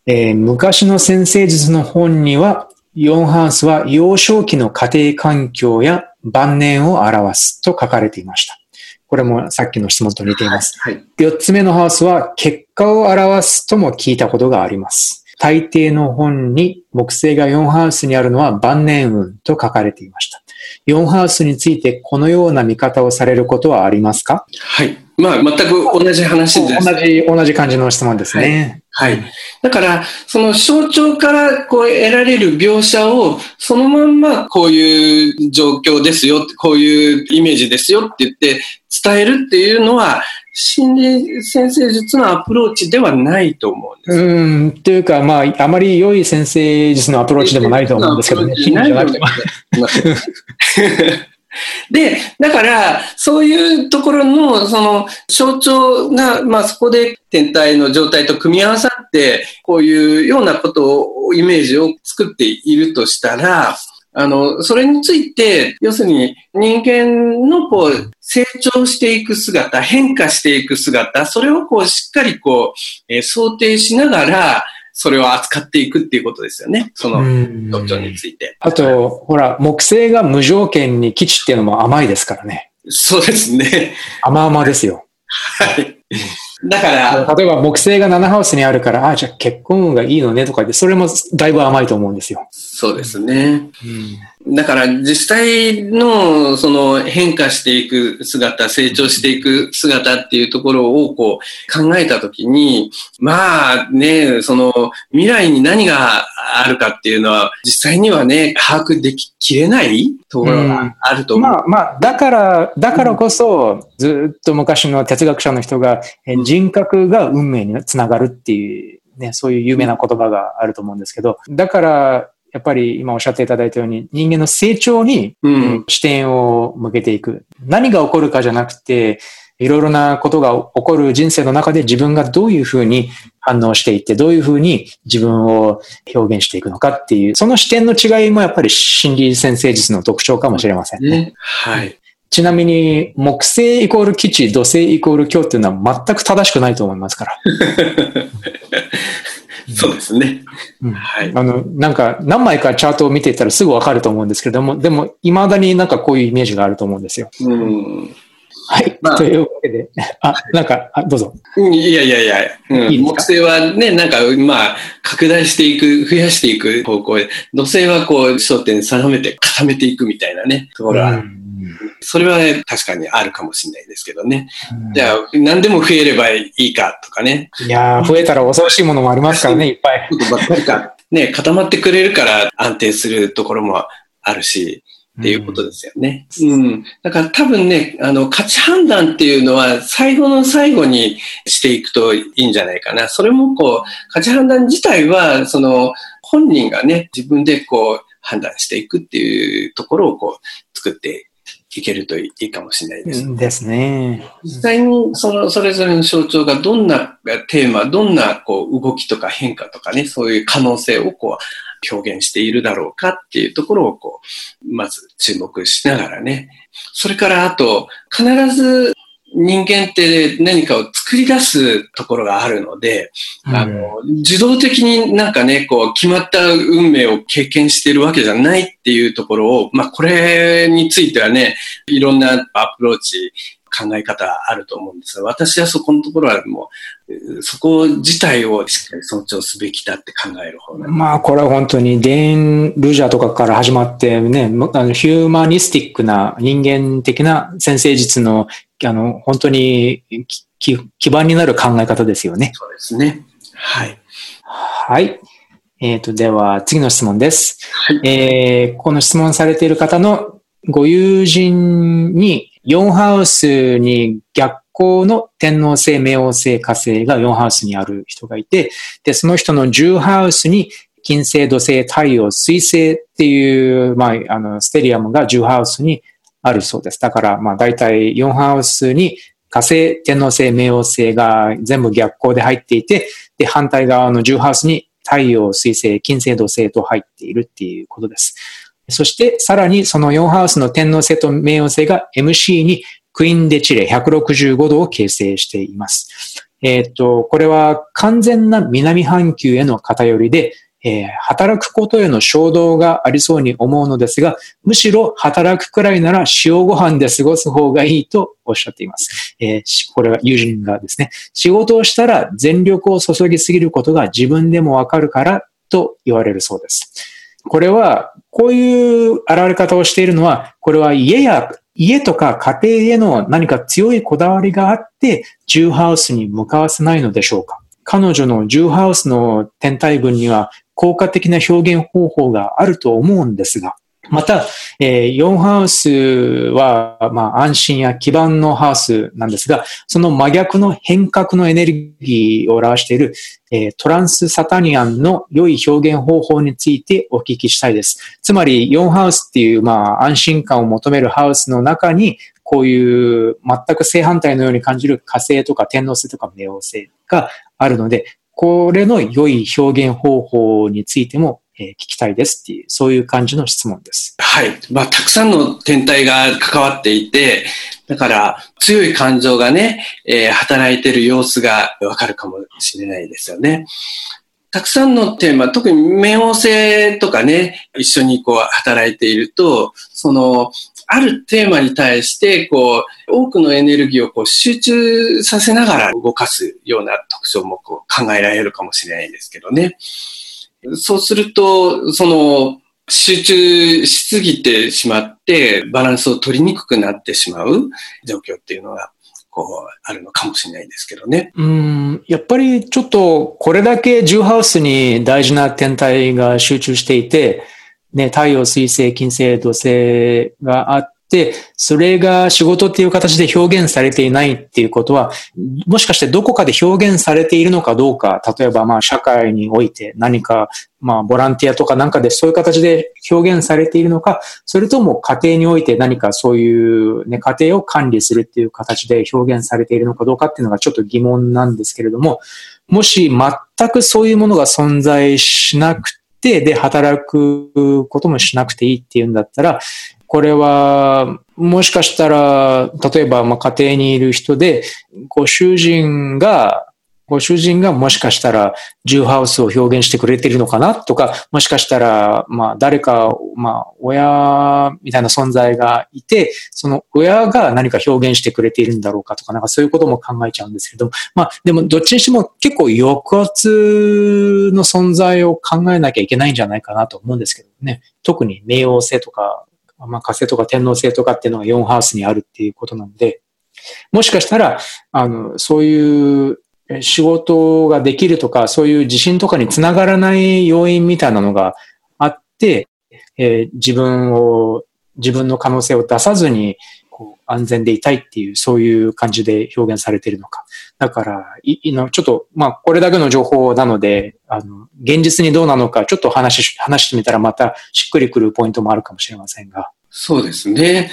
えー、昔の先生術の本には、ヨンハウスは幼少期の家庭環境や晩年を表すと書かれていました。これもさっきの質問と似ています。はい、4つ目のハウスは結果を表すとも聞いたことがあります。大抵の本に木星が4ハウスにあるのは晩年運と書かれていました。4ハウスについてこのような見方をされることはありますか？はい。まあ、全く同じ話です。同じ、同じ感じの質問ですね。はい。はい、だから、その象徴からこう得られる描写を、そのまんまこういう状況ですよ、こういうイメージですよって言って伝えるっていうのは、心理先生術のアプローチではないと思うんです。うん、というか、まあ、あまり良い先生術のアプローチでもないと思うんですけどね。心理じゃなくても。で、だから、そういうところの、その、象徴が、まあ、そこで天体の状態と組み合わさって、こういうようなことを、イメージを作っているとしたら、あの、それについて、要するに人間のこう、成長していく姿、変化していく姿、それをこう、しっかりこう、えー、想定しながら、それを扱っていくっていうことですよね。その特徴について。あと、ほら、木星が無条件に基地っていうのも甘いですからね。そうですね。甘々ですよ。はい。だから。例えば木星が7ハウスにあるから、ああ、じゃあ結婚運がいいのねとかで、それもだいぶ甘いと思うんですよ。そうですね。うんだから実際のその変化していく姿、成長していく姿っていうところをこう考えたときに、まあね、その未来に何があるかっていうのは実際にはね、把握でききれないところがあると思う。うん、まあまあ、だから、だからこそ、ずっと昔の哲学者の人が、人格が運命につながるっていう、ね、そういう有名な言葉があると思うんですけど、だから、やっぱり今おっしゃっていただいたように人間の成長に視点を向けていく。何が起こるかじゃなくて、いろいろなことが起こる人生の中で自分がどういうふうに反応していって、どういうふうに自分を表現していくのかっていう、その視点の違いもやっぱり心理先生術の特徴かもしれませんね。ねはい。ちなみに、木星イコール基地、土星イコール今日っていうのは全く正しくないと思いますから。そうですね。はい。あの、なんか、何枚かチャートを見ていったらすぐわかると思うんですけども、でも、未だになんかこういうイメージがあると思うんですよ。うん。はい。まあ、というわけで、あ、なんか、あどうぞ。いやいやいや、うん、いい木星はね、なんか、まあ、拡大していく、増やしていく方向へ、土星はこう、焦点定めて固めていくみたいなね、ところは、うんそれは、ね、確かにあるかもしれないですけどね。じゃあ、何でも増えればいいかとかね。いや増えたら恐ろしいものもありますからね、いっぱい。ことばっかりか。ね、固まってくれるから安定するところもあるし、っていうことですよね。うん。だから多分ね、あの、価値判断っていうのは最後の最後にしていくといいんじゃないかな。それもこう、価値判断自体は、その、本人がね、自分でこう、判断していくっていうところをこう、作っていけるといいかもしれないです。ですね。実際にそのそれぞれの象徴がどんなテーマ、どんなこう動きとか変化とかね、そういう可能性をこう表現しているだろうかっていうところをこう、まず注目しながらね。それからあと、必ず人間って何かを作り出すところがあるので、うん、あの、自動的になんかね、こう、決まった運命を経験しているわけじゃないっていうところを、まあ、これについてはね、いろんなアプローチ、考え方あると思うんです。が、私はそこのところはもう、そこ自体をしっかり尊重すべきだって考える方まあ、これは本当にデーン・ルジャーとかから始まってね、あのヒューマニスティックな人間的な先生術の、あの、本当に基盤になる考え方ですよね。そうですね。はい。はい。えっ、ー、と、では次の質問です。はい、えー、この質問されている方のご友人に4ハウスに逆行の天皇星、冥王星、火星が4ハウスにある人がいて、で、その人の10ハウスに金星、土星、太陽、水星っていう、まあ、あの、ステリアムが10ハウスにあるそうです。だから、まあ、大体4ハウスに火星、天皇星、冥王星が全部逆行で入っていて、で、反対側の10ハウスに太陽、水星、金星、土星と入っているっていうことです。そしてさらにその4ハウスの天王星と冥王星が MC にクイーンデチレ165度を形成しています。えっ、と、これは完全な南半球への偏りで、えー、働くことへの衝動がありそうに思うのですが、むしろ働くくらいなら塩ご飯で過ごす方がいいとおっしゃっています。えー、これは友人がですね、仕事をしたら全力を注ぎすぎることが自分でもわかるからと言われるそうです。これは、こういう現れ方をしているのは、これは家や家とか家庭への何か強いこだわりがあって、ジューハウスに向かわせないのでしょうか彼女のジューハウスの天体群には効果的な表現方法があると思うんですが、また、えー、4ハウスは、まあ、安心や基盤のハウスなんですが、その真逆の変革のエネルギーを表している、えー、トランスサタニアンの良い表現方法についてお聞きしたいです。つまり、4ハウスっていう、まあ、安心感を求めるハウスの中に、こういう全く正反対のように感じる火星とか天王星とか冥王星があるので、これの良い表現方法についてもえ聞きたいですっていう、そういう感じの質問です。はい。まあ、たくさんの天体が関わっていて、だから強い感情がね、えー、働いてる様子がわかるかもしれないですよね。たくさんのテーマ、特に冥王星とかね、一緒にこう働いていると、その、あるテーマに対して、こう、多くのエネルギーをこう集中させながら動かすような特徴もこう考えられるかもしれないんですけどね。そうすると、その、集中しすぎてしまって、バランスを取りにくくなってしまう状況っていうのが、こう、あるのかもしれないですけどね。うん、やっぱりちょっと、これだけジューハウスに大事な天体が集中していて、ね、太陽、水星、金星、土星があって、それが仕事っていう形で表現されていないっていうことは、もしかしてどこかで表現されているのかどうか、例えばまあ社会において何かまあボランティアとかなんかでそういう形で表現されているのか、それとも家庭において何かそういうね、家庭を管理するっていう形で表現されているのかどうかっていうのがちょっと疑問なんですけれども、もし全くそういうものが存在しなくて、で、働くこともしなくていいっていうんだったら、これは、もしかしたら、例えば、まあ、家庭にいる人で、ご主人が、ご主人がもしかしたら、ジューハウスを表現してくれてるのかな？とか、もしかしたら、まあ、誰か、まあ、親みたいな存在がいて、その親が何か表現してくれているんだろうか？とか、なんかそういうことも考えちゃうんですけどまあ、でも、どっちにしても結構抑圧の存在を考えなきゃいけないんじゃないかなと思うんですけどね。特に冥王星とか、まあ、火星とか天王星とかっていうのが4ハウスにあるっていうことなので、もしかしたら、あの、そういう仕事ができるとか、そういう自信とかにつながらない要因みたいなのがあって、えー、自分を、自分の可能性を出さずに、こう、安全でいたいっていう、そういう感じで表現されているのか。だから、いのちょっと、まあ、これだけの情報なので、あの、現実にどうなのか、ちょっと話し、話してみたらまたしっくりくるポイントもあるかもしれませんが。そうですね。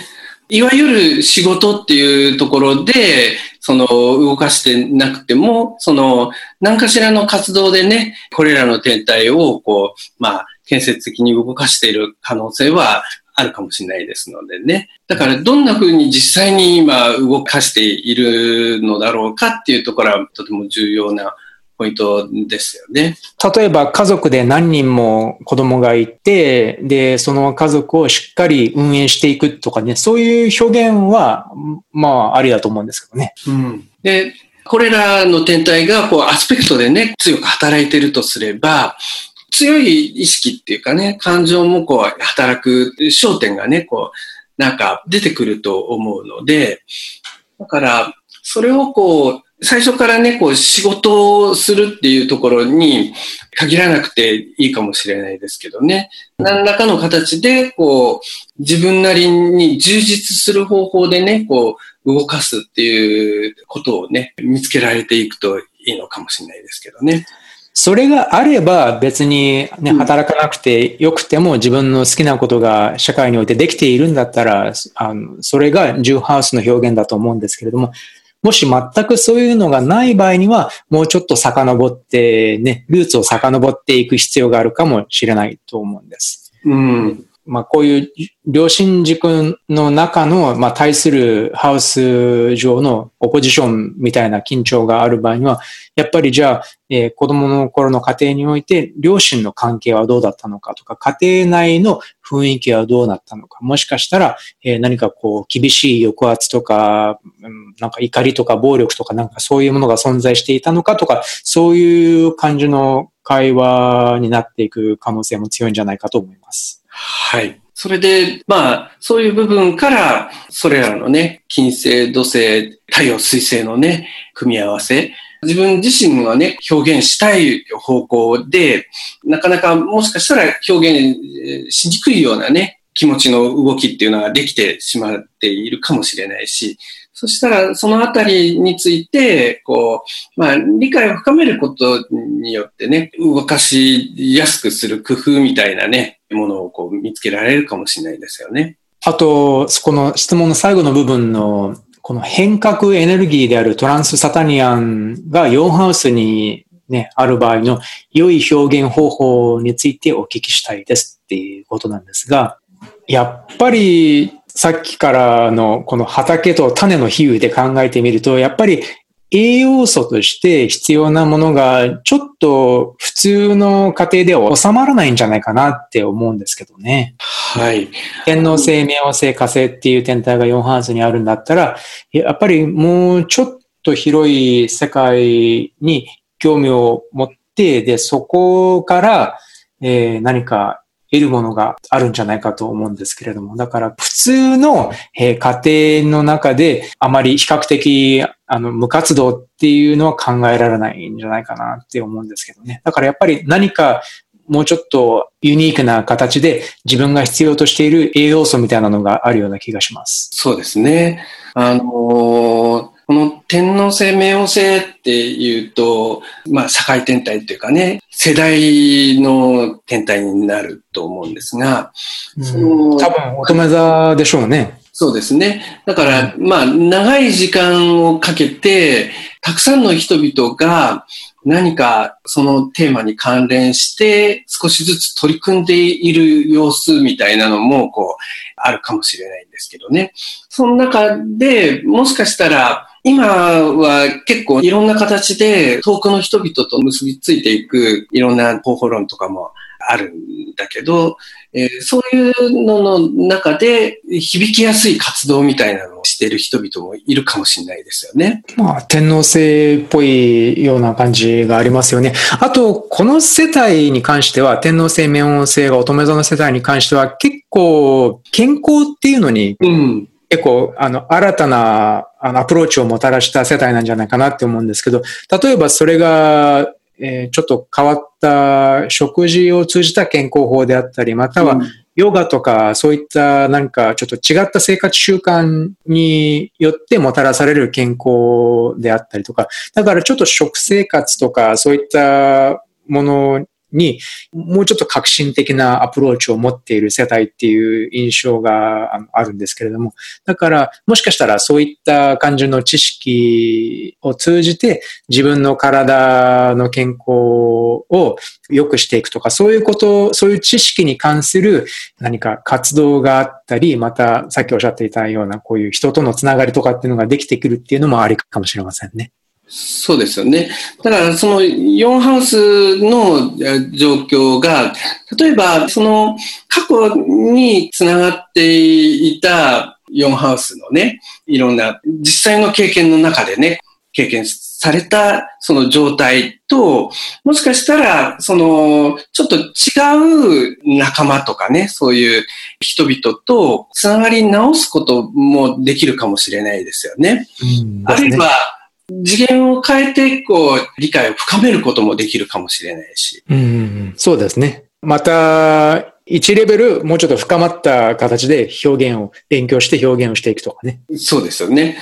いわゆる仕事っていうところで、その動かしてなくても、その何かしらの活動でね、これらの天体をこう、まあ、建設的に動かしている可能性はあるかもしれないですのでね。だからどんな風に実際に今動かしているのだろうかっていうところはとても重要なポイントですよね。例えば家族で何人も子供がいて、で、その家族をしっかり運営していくとかね、そういう表現は、まあ、ありだと思うんですけどね。うん。で、これらの天体が、こう、アスペクトでね、強く働いているとすれば、強い意識っていうかね、感情もこう、働く焦点がね、こう、なんか出てくると思うので、だから、それをこう、最初からね、こう仕事をするっていうところに限らなくていいかもしれないですけどね。何らかの形で、こう、自分なりに充実する方法でね、こう、動かすっていうことをね、見つけられていくといいのかもしれないですけどね。それがあれば別にね、働かなくてよくても自分の好きなことが社会においてできているんだったら、あの、それがジューハウスの表現だと思うんですけれども、もし全くそういうのがない場合には、もうちょっと遡ってね、ルーツを遡っていく必要があるかもしれないと思うんです。うん。まあ、こういう良心軸の中の、まあ、対するハウス上のオポジションみたいな緊張がある場合には、やっぱりじゃあ、えー、子供の頃の家庭において、両親の関係はどうだったのかとか、家庭内の雰囲気はどうなったのか、もしかしたら、えー、何かこう、厳しい抑圧とか、なんか怒りとか暴力とか、なんかそういうものが存在していたのかとか、そういう感じの会話になっていく可能性も強いんじゃないかと思います。はい。それで、まあ、そういう部分から、それらのね、金星、土星、太陽、水星のね、組み合わせ、自分自身がね、表現したい方向で、なかなかもしかしたら表現しにくいようなね、気持ちの動きっていうのができてしまっているかもしれないし、そしたら、そのあたりについて、こう、まあ、理解を深めることによってね、動かしやすくする工夫みたいなね、ものをこう見つけられるかもしれないですよね。あと、そこの質問の最後の部分の、この変革エネルギーであるトランスサタニアンが4ハウスにね、ある場合の良い表現方法についてお聞きしたいですっていうことなんですが、やっぱりさっきからのこの畑と種の比喩で考えてみると、やっぱり栄養素として必要なものがちょっと普通の家庭では収まらないんじゃないかなって思うんですけどね。はい。天皇星、冥王星、火星っていう天体が4ハウスにあるんだったら、やっぱりもうちょっと広い世界に興味を持って、で、そこから、えー、何か得るものがあるんじゃないかと思うんですけれども、だから普通の、え家庭の中であまり比較的あの無活動っていうのは考えられないんじゃないかなって思うんですけどね。だからやっぱり何かもうちょっとユニークな形で自分が必要としている栄養素みたいなのがあるような気がします。そうですね。あのーこの天皇星、冥王星っていうと、まあ社会天体っていうかね、世代の天体になると思うんですが、うん、その多分乙女座でしょうね。そうですね。だから、まあ、長い時間をかけて、たくさんの人々が何かそのテーマに関連して少しずつ取り組んでいる様子みたいなのも、こう、あるかもしれないんですけどね。その中で、もしかしたら、今は結構いろんな形で遠くの人々と結びついていくいろんな方法論とかもあるんだけど、えー、そういうのの中で響きやすい活動みたいなのをしている人々もいるかもしれないですよね。まあ、天皇制っぽいような感じがありますよね。あと、この世帯に関しては、天皇制、冥王制が乙女座の世帯に関しては結構健康っていうのに、うん結構、あの、新たな、あの、アプローチをもたらした世代なんじゃないかなって思うんですけど、例えばそれが、えー、ちょっと変わった食事を通じた健康法であったり、またはヨガとかそういった何かちょっと違った生活習慣によってもたらされる健康であったりとか、だからちょっと食生活とかそういったものに、もうちょっと革新的なアプローチを持っている世帯っていう印象があるんですけれども、だから、もしかしたらそういった感じの知識を通じて、自分の体の健康を良くしていくとか、そういうこと、そういう知識に関する何か活動があったり、またさっきおっしゃっていたような、こういう人とのつながりとかっていうのができてくるっていうのもありかもしれませんね。そうですよね。だから、その4ハウスの状況が、例えば、その過去につながっていた4ハウスのね、いろんな実際の経験の中でね、経験されたその状態と、もしかしたら、その、ちょっと違う仲間とかね、そういう人々とつながり直すこともできるかもしれないですよね。うん、あるいは、次元を変えて、こう、理解を深めることもできるかもしれないし。うん、そうですね。また、1レベルもうちょっと深まった形で表現を、勉強して表現をしていくとかね。そうですよね。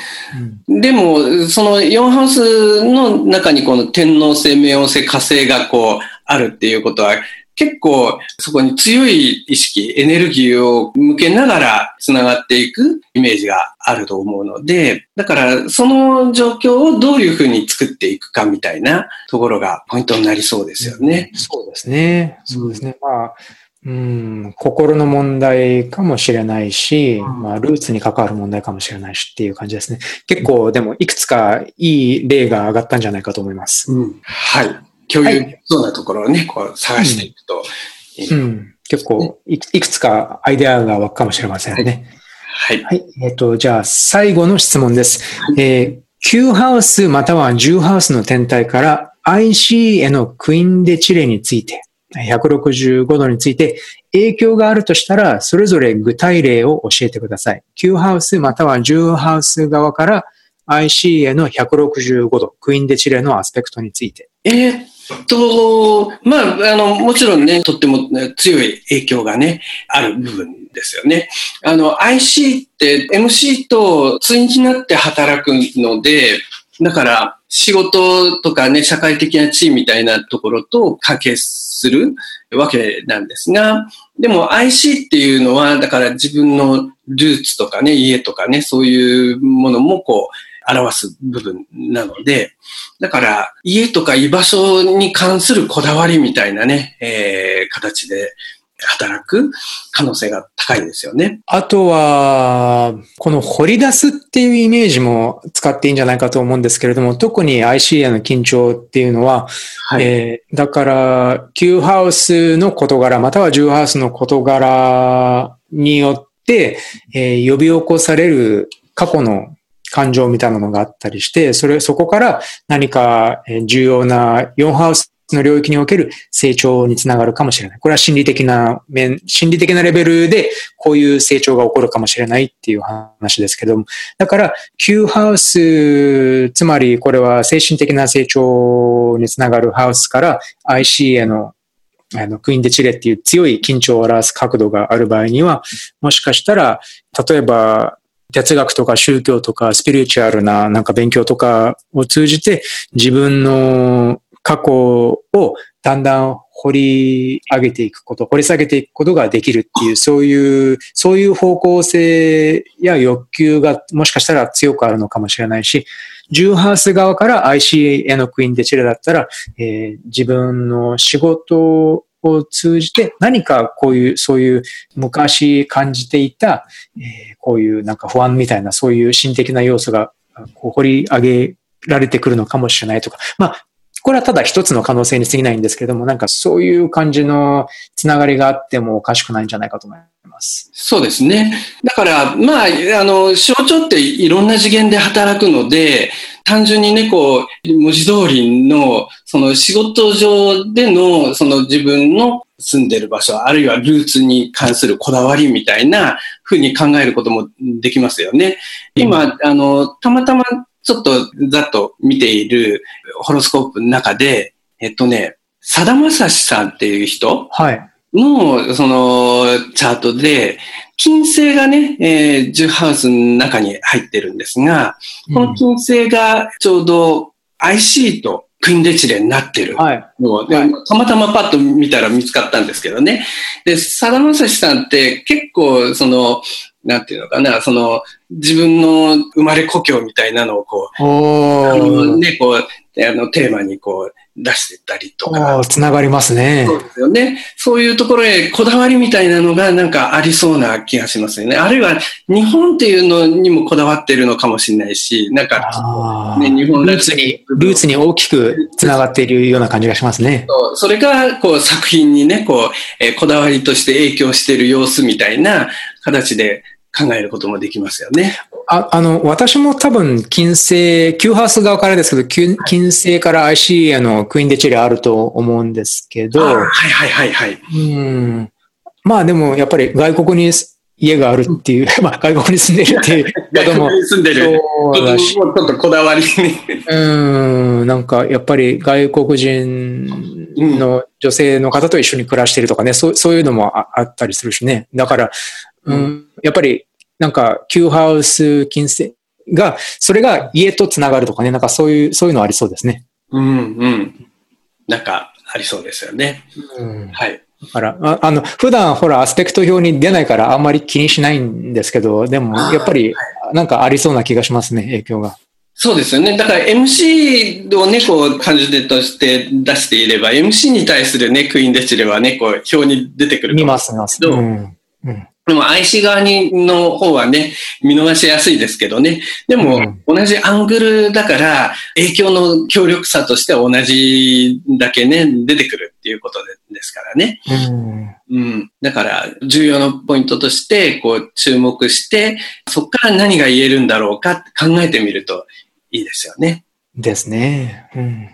うん、でも、その4ハウスの中にこの天皇星、冥王星、火星がこう、あるっていうことは、結構そこに強い意識、エネルギーを向けながら繋がっていくイメージがあると思うので、だからその状況をどういうふうに作っていくかみたいなところがポイントになりそうですよね。そうですね。そうですね。まあうん、心の問題かもしれないし、まあ、ルーツに関わる問題かもしれないしっていう感じですね。結構、でも、いくつかいい例が上がったんじゃないかと思います。うん、はい。共有そうなところをね、こう探していくといい、うん、うん。結構い、いくつかアイデアが湧くかもしれませんね。はい。はい。えっ、ー、と、じゃあ、最後の質問です。はい、えー、Q ハウスまたは10ハウスの天体から IC へのクインデチレについて、165度について影響があるとしたら、それぞれ具体例を教えてください。Q ハウスまたは10ハウス側から IC への165度、クイーンデチレのアスペクトについて。えー、っと、まあ、あの、もちろんね、とっても強い影響がね、ある部分ですよね。あの、IC って MC と対になって働くので、だから、仕事とかね、社会的な地位みたいなところと関係するわけなんですが、でも IC っていうのは、だから自分のルーツとかね、家とかね、そういうものもこう、表す部分なので、だから家とか居場所に関するこだわりみたいなね、えー、形で働く可能性が高いですよね。あとは、この掘り出すっていうイメージも使っていいんじゃないかと思うんですけれども、特に ICA の緊張っていうのは、はい、えー、だから、Q ハウスの事柄、または10ハウスの事柄によって、えー、呼び起こされる過去の感情みたいなのがあったりして、それ、そこから何か重要な4ハウスの領域における成長につながるかもしれない。これは心理的な面、心理的なレベルでこういう成長が起こるかもしれないっていう話ですけども。だから、Q ハウス、つまりこれは精神的な成長につながるハウスから IC へのあの、クイーンデチレっていう強い緊張を表す角度がある場合には、もしかしたら、例えば、哲学とか宗教とかスピリチュアルななんか勉強とかを通じて自分の過去をだんだん掘り上げていくこと、掘り下げていくことができるっていう、そういう、そういう方向性や欲求がもしかしたら強くあるのかもしれないし、ジューハウス側から ICA のクイーンデチレだったら、えー、自分の仕事を通じて何かこういう、そういう昔感じていた、えー、こういうなんか不安みたいなそういう心的な要素がこう掘り上げられてくるのかもしれないとか、まあ、これはただ一つの可能性に過ぎないんですけれども、なんかそういう感じのつながりがあってもおかしくないんじゃないかと思います。そうですね。だから、まあ、あの、象徴っていろんな次元で働くので、単純にね、こう、文字通りの、その仕事上での、その自分の住んでる場所、あるいはルーツに関するこだわりみたいなふうに考えることもできますよね。今、あの、たまたまちょっとざっと見ているホロスコープの中で、えっとね、さだまさしさんっていう人はいの、その、チャートで、金星がね、えー、10ハウスの中に入ってるんですが、この金星がちょうど IC とクイーンデチレになってる。のを、はい、たまたまパッと見たら見つかったんですけどね。で、さだまさしさんって結構、その、なんていうのかな、その、自分の生まれ故郷みたいなのをこう、あのね、こう、あの、テーマにこう、出してたりとか。つながりますね。そうですよね。そういうところへこだわりみたいなのがなんかありそうな気がしますよね。あるいは日本っていうのにもこだわってるのかもしれないし、なんか、ね、日本ルーツに、ルーツに大きくつながっているような感じがしますね。そうそれが、こう、作品にね、こう、えー、こだわりとして影響している様子みたいな形で考えることもできますよね。ああの、私も多分、金星、Q ハウス側からですけど、金星から IC へのクイーンデチリあると思うんですけど。はいはいはいはい。うん。まあでも、やっぱり外国に家があるっていう、まあ外国に住んでるっていう方も。住んでる。そうだし。ちょっとこだわりに。うん、なんかやっぱり外国人の女性の方と一緒に暮らしてるとかね、そうそういうのもあったりするしね。だから、うん、やっぱりなんか、Q ハウス金星が、それが家とつながるとかね、なんかそういう、そういうのありそうですね。うん、うん。なんか、ありそうですよね。うん、はい。だから、ああの、普段ほら、アスペクト表に出ないからあんまり気にしないんですけど、でも、やっぱり、なんかありそうな気がしますね、影響が。そうですよね。だから MC をね、こう、感じ手として出していれば、MC に対するね、クイーンデシレはね、こう、表に出てくる見ます、見ます。どううん。うん。でも IC 側にの方はね、見逃しやすいですけどね。でも、同じアングルだから、影響の強力さとしては同じだけね、出てくるっていうことでですからね。うん。うん。だから、重要なポイントとして、こう、注目して、そこから何が言えるんだろうか考えてみるといいですよね。ですね。うん。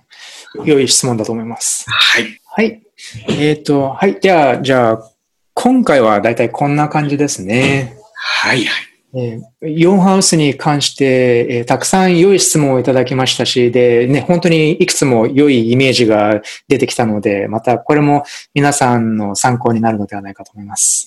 良い質問だと思います。はい。はい。えっ、と、はい。では、じゃあ、今回はだいたいこんな感じですね。はい、はい。えーハウスに関して、えーたくさん良い質問をいただきましたし、で、ね、本当にいくつも良いイメージが出てきたので、またこれも皆さんの参考になるのではないかと思います。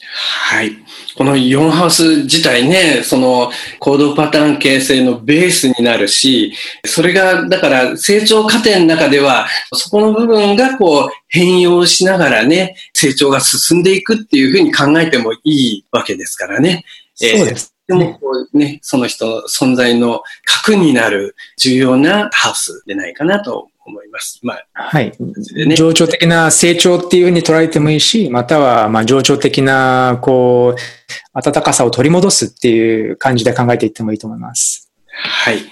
はい。この4ハウス自体ね、その行動パターン形成のベースになるし、それが、だから成長過程の中では、そこの部分がこう変容しながらね、成長が進んでいくっていうふうに考えてもいいわけですからね。えーそうです。でもこうね、その人の存在の核になる重要なハウスでないかなと思います。まあ、はい。でね情緒的な成長っていうふうに捉えてもいいし、または、まあ、情緒的な、こう、温かさを取り戻すっていう感じで考えていってもいいと思います。はい。は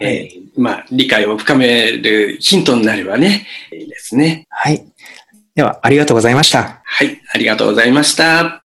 えーまあ、理解を深めるヒントになればね、いいですね。はい。では、ありがとうございました。はい、ありがとうございました。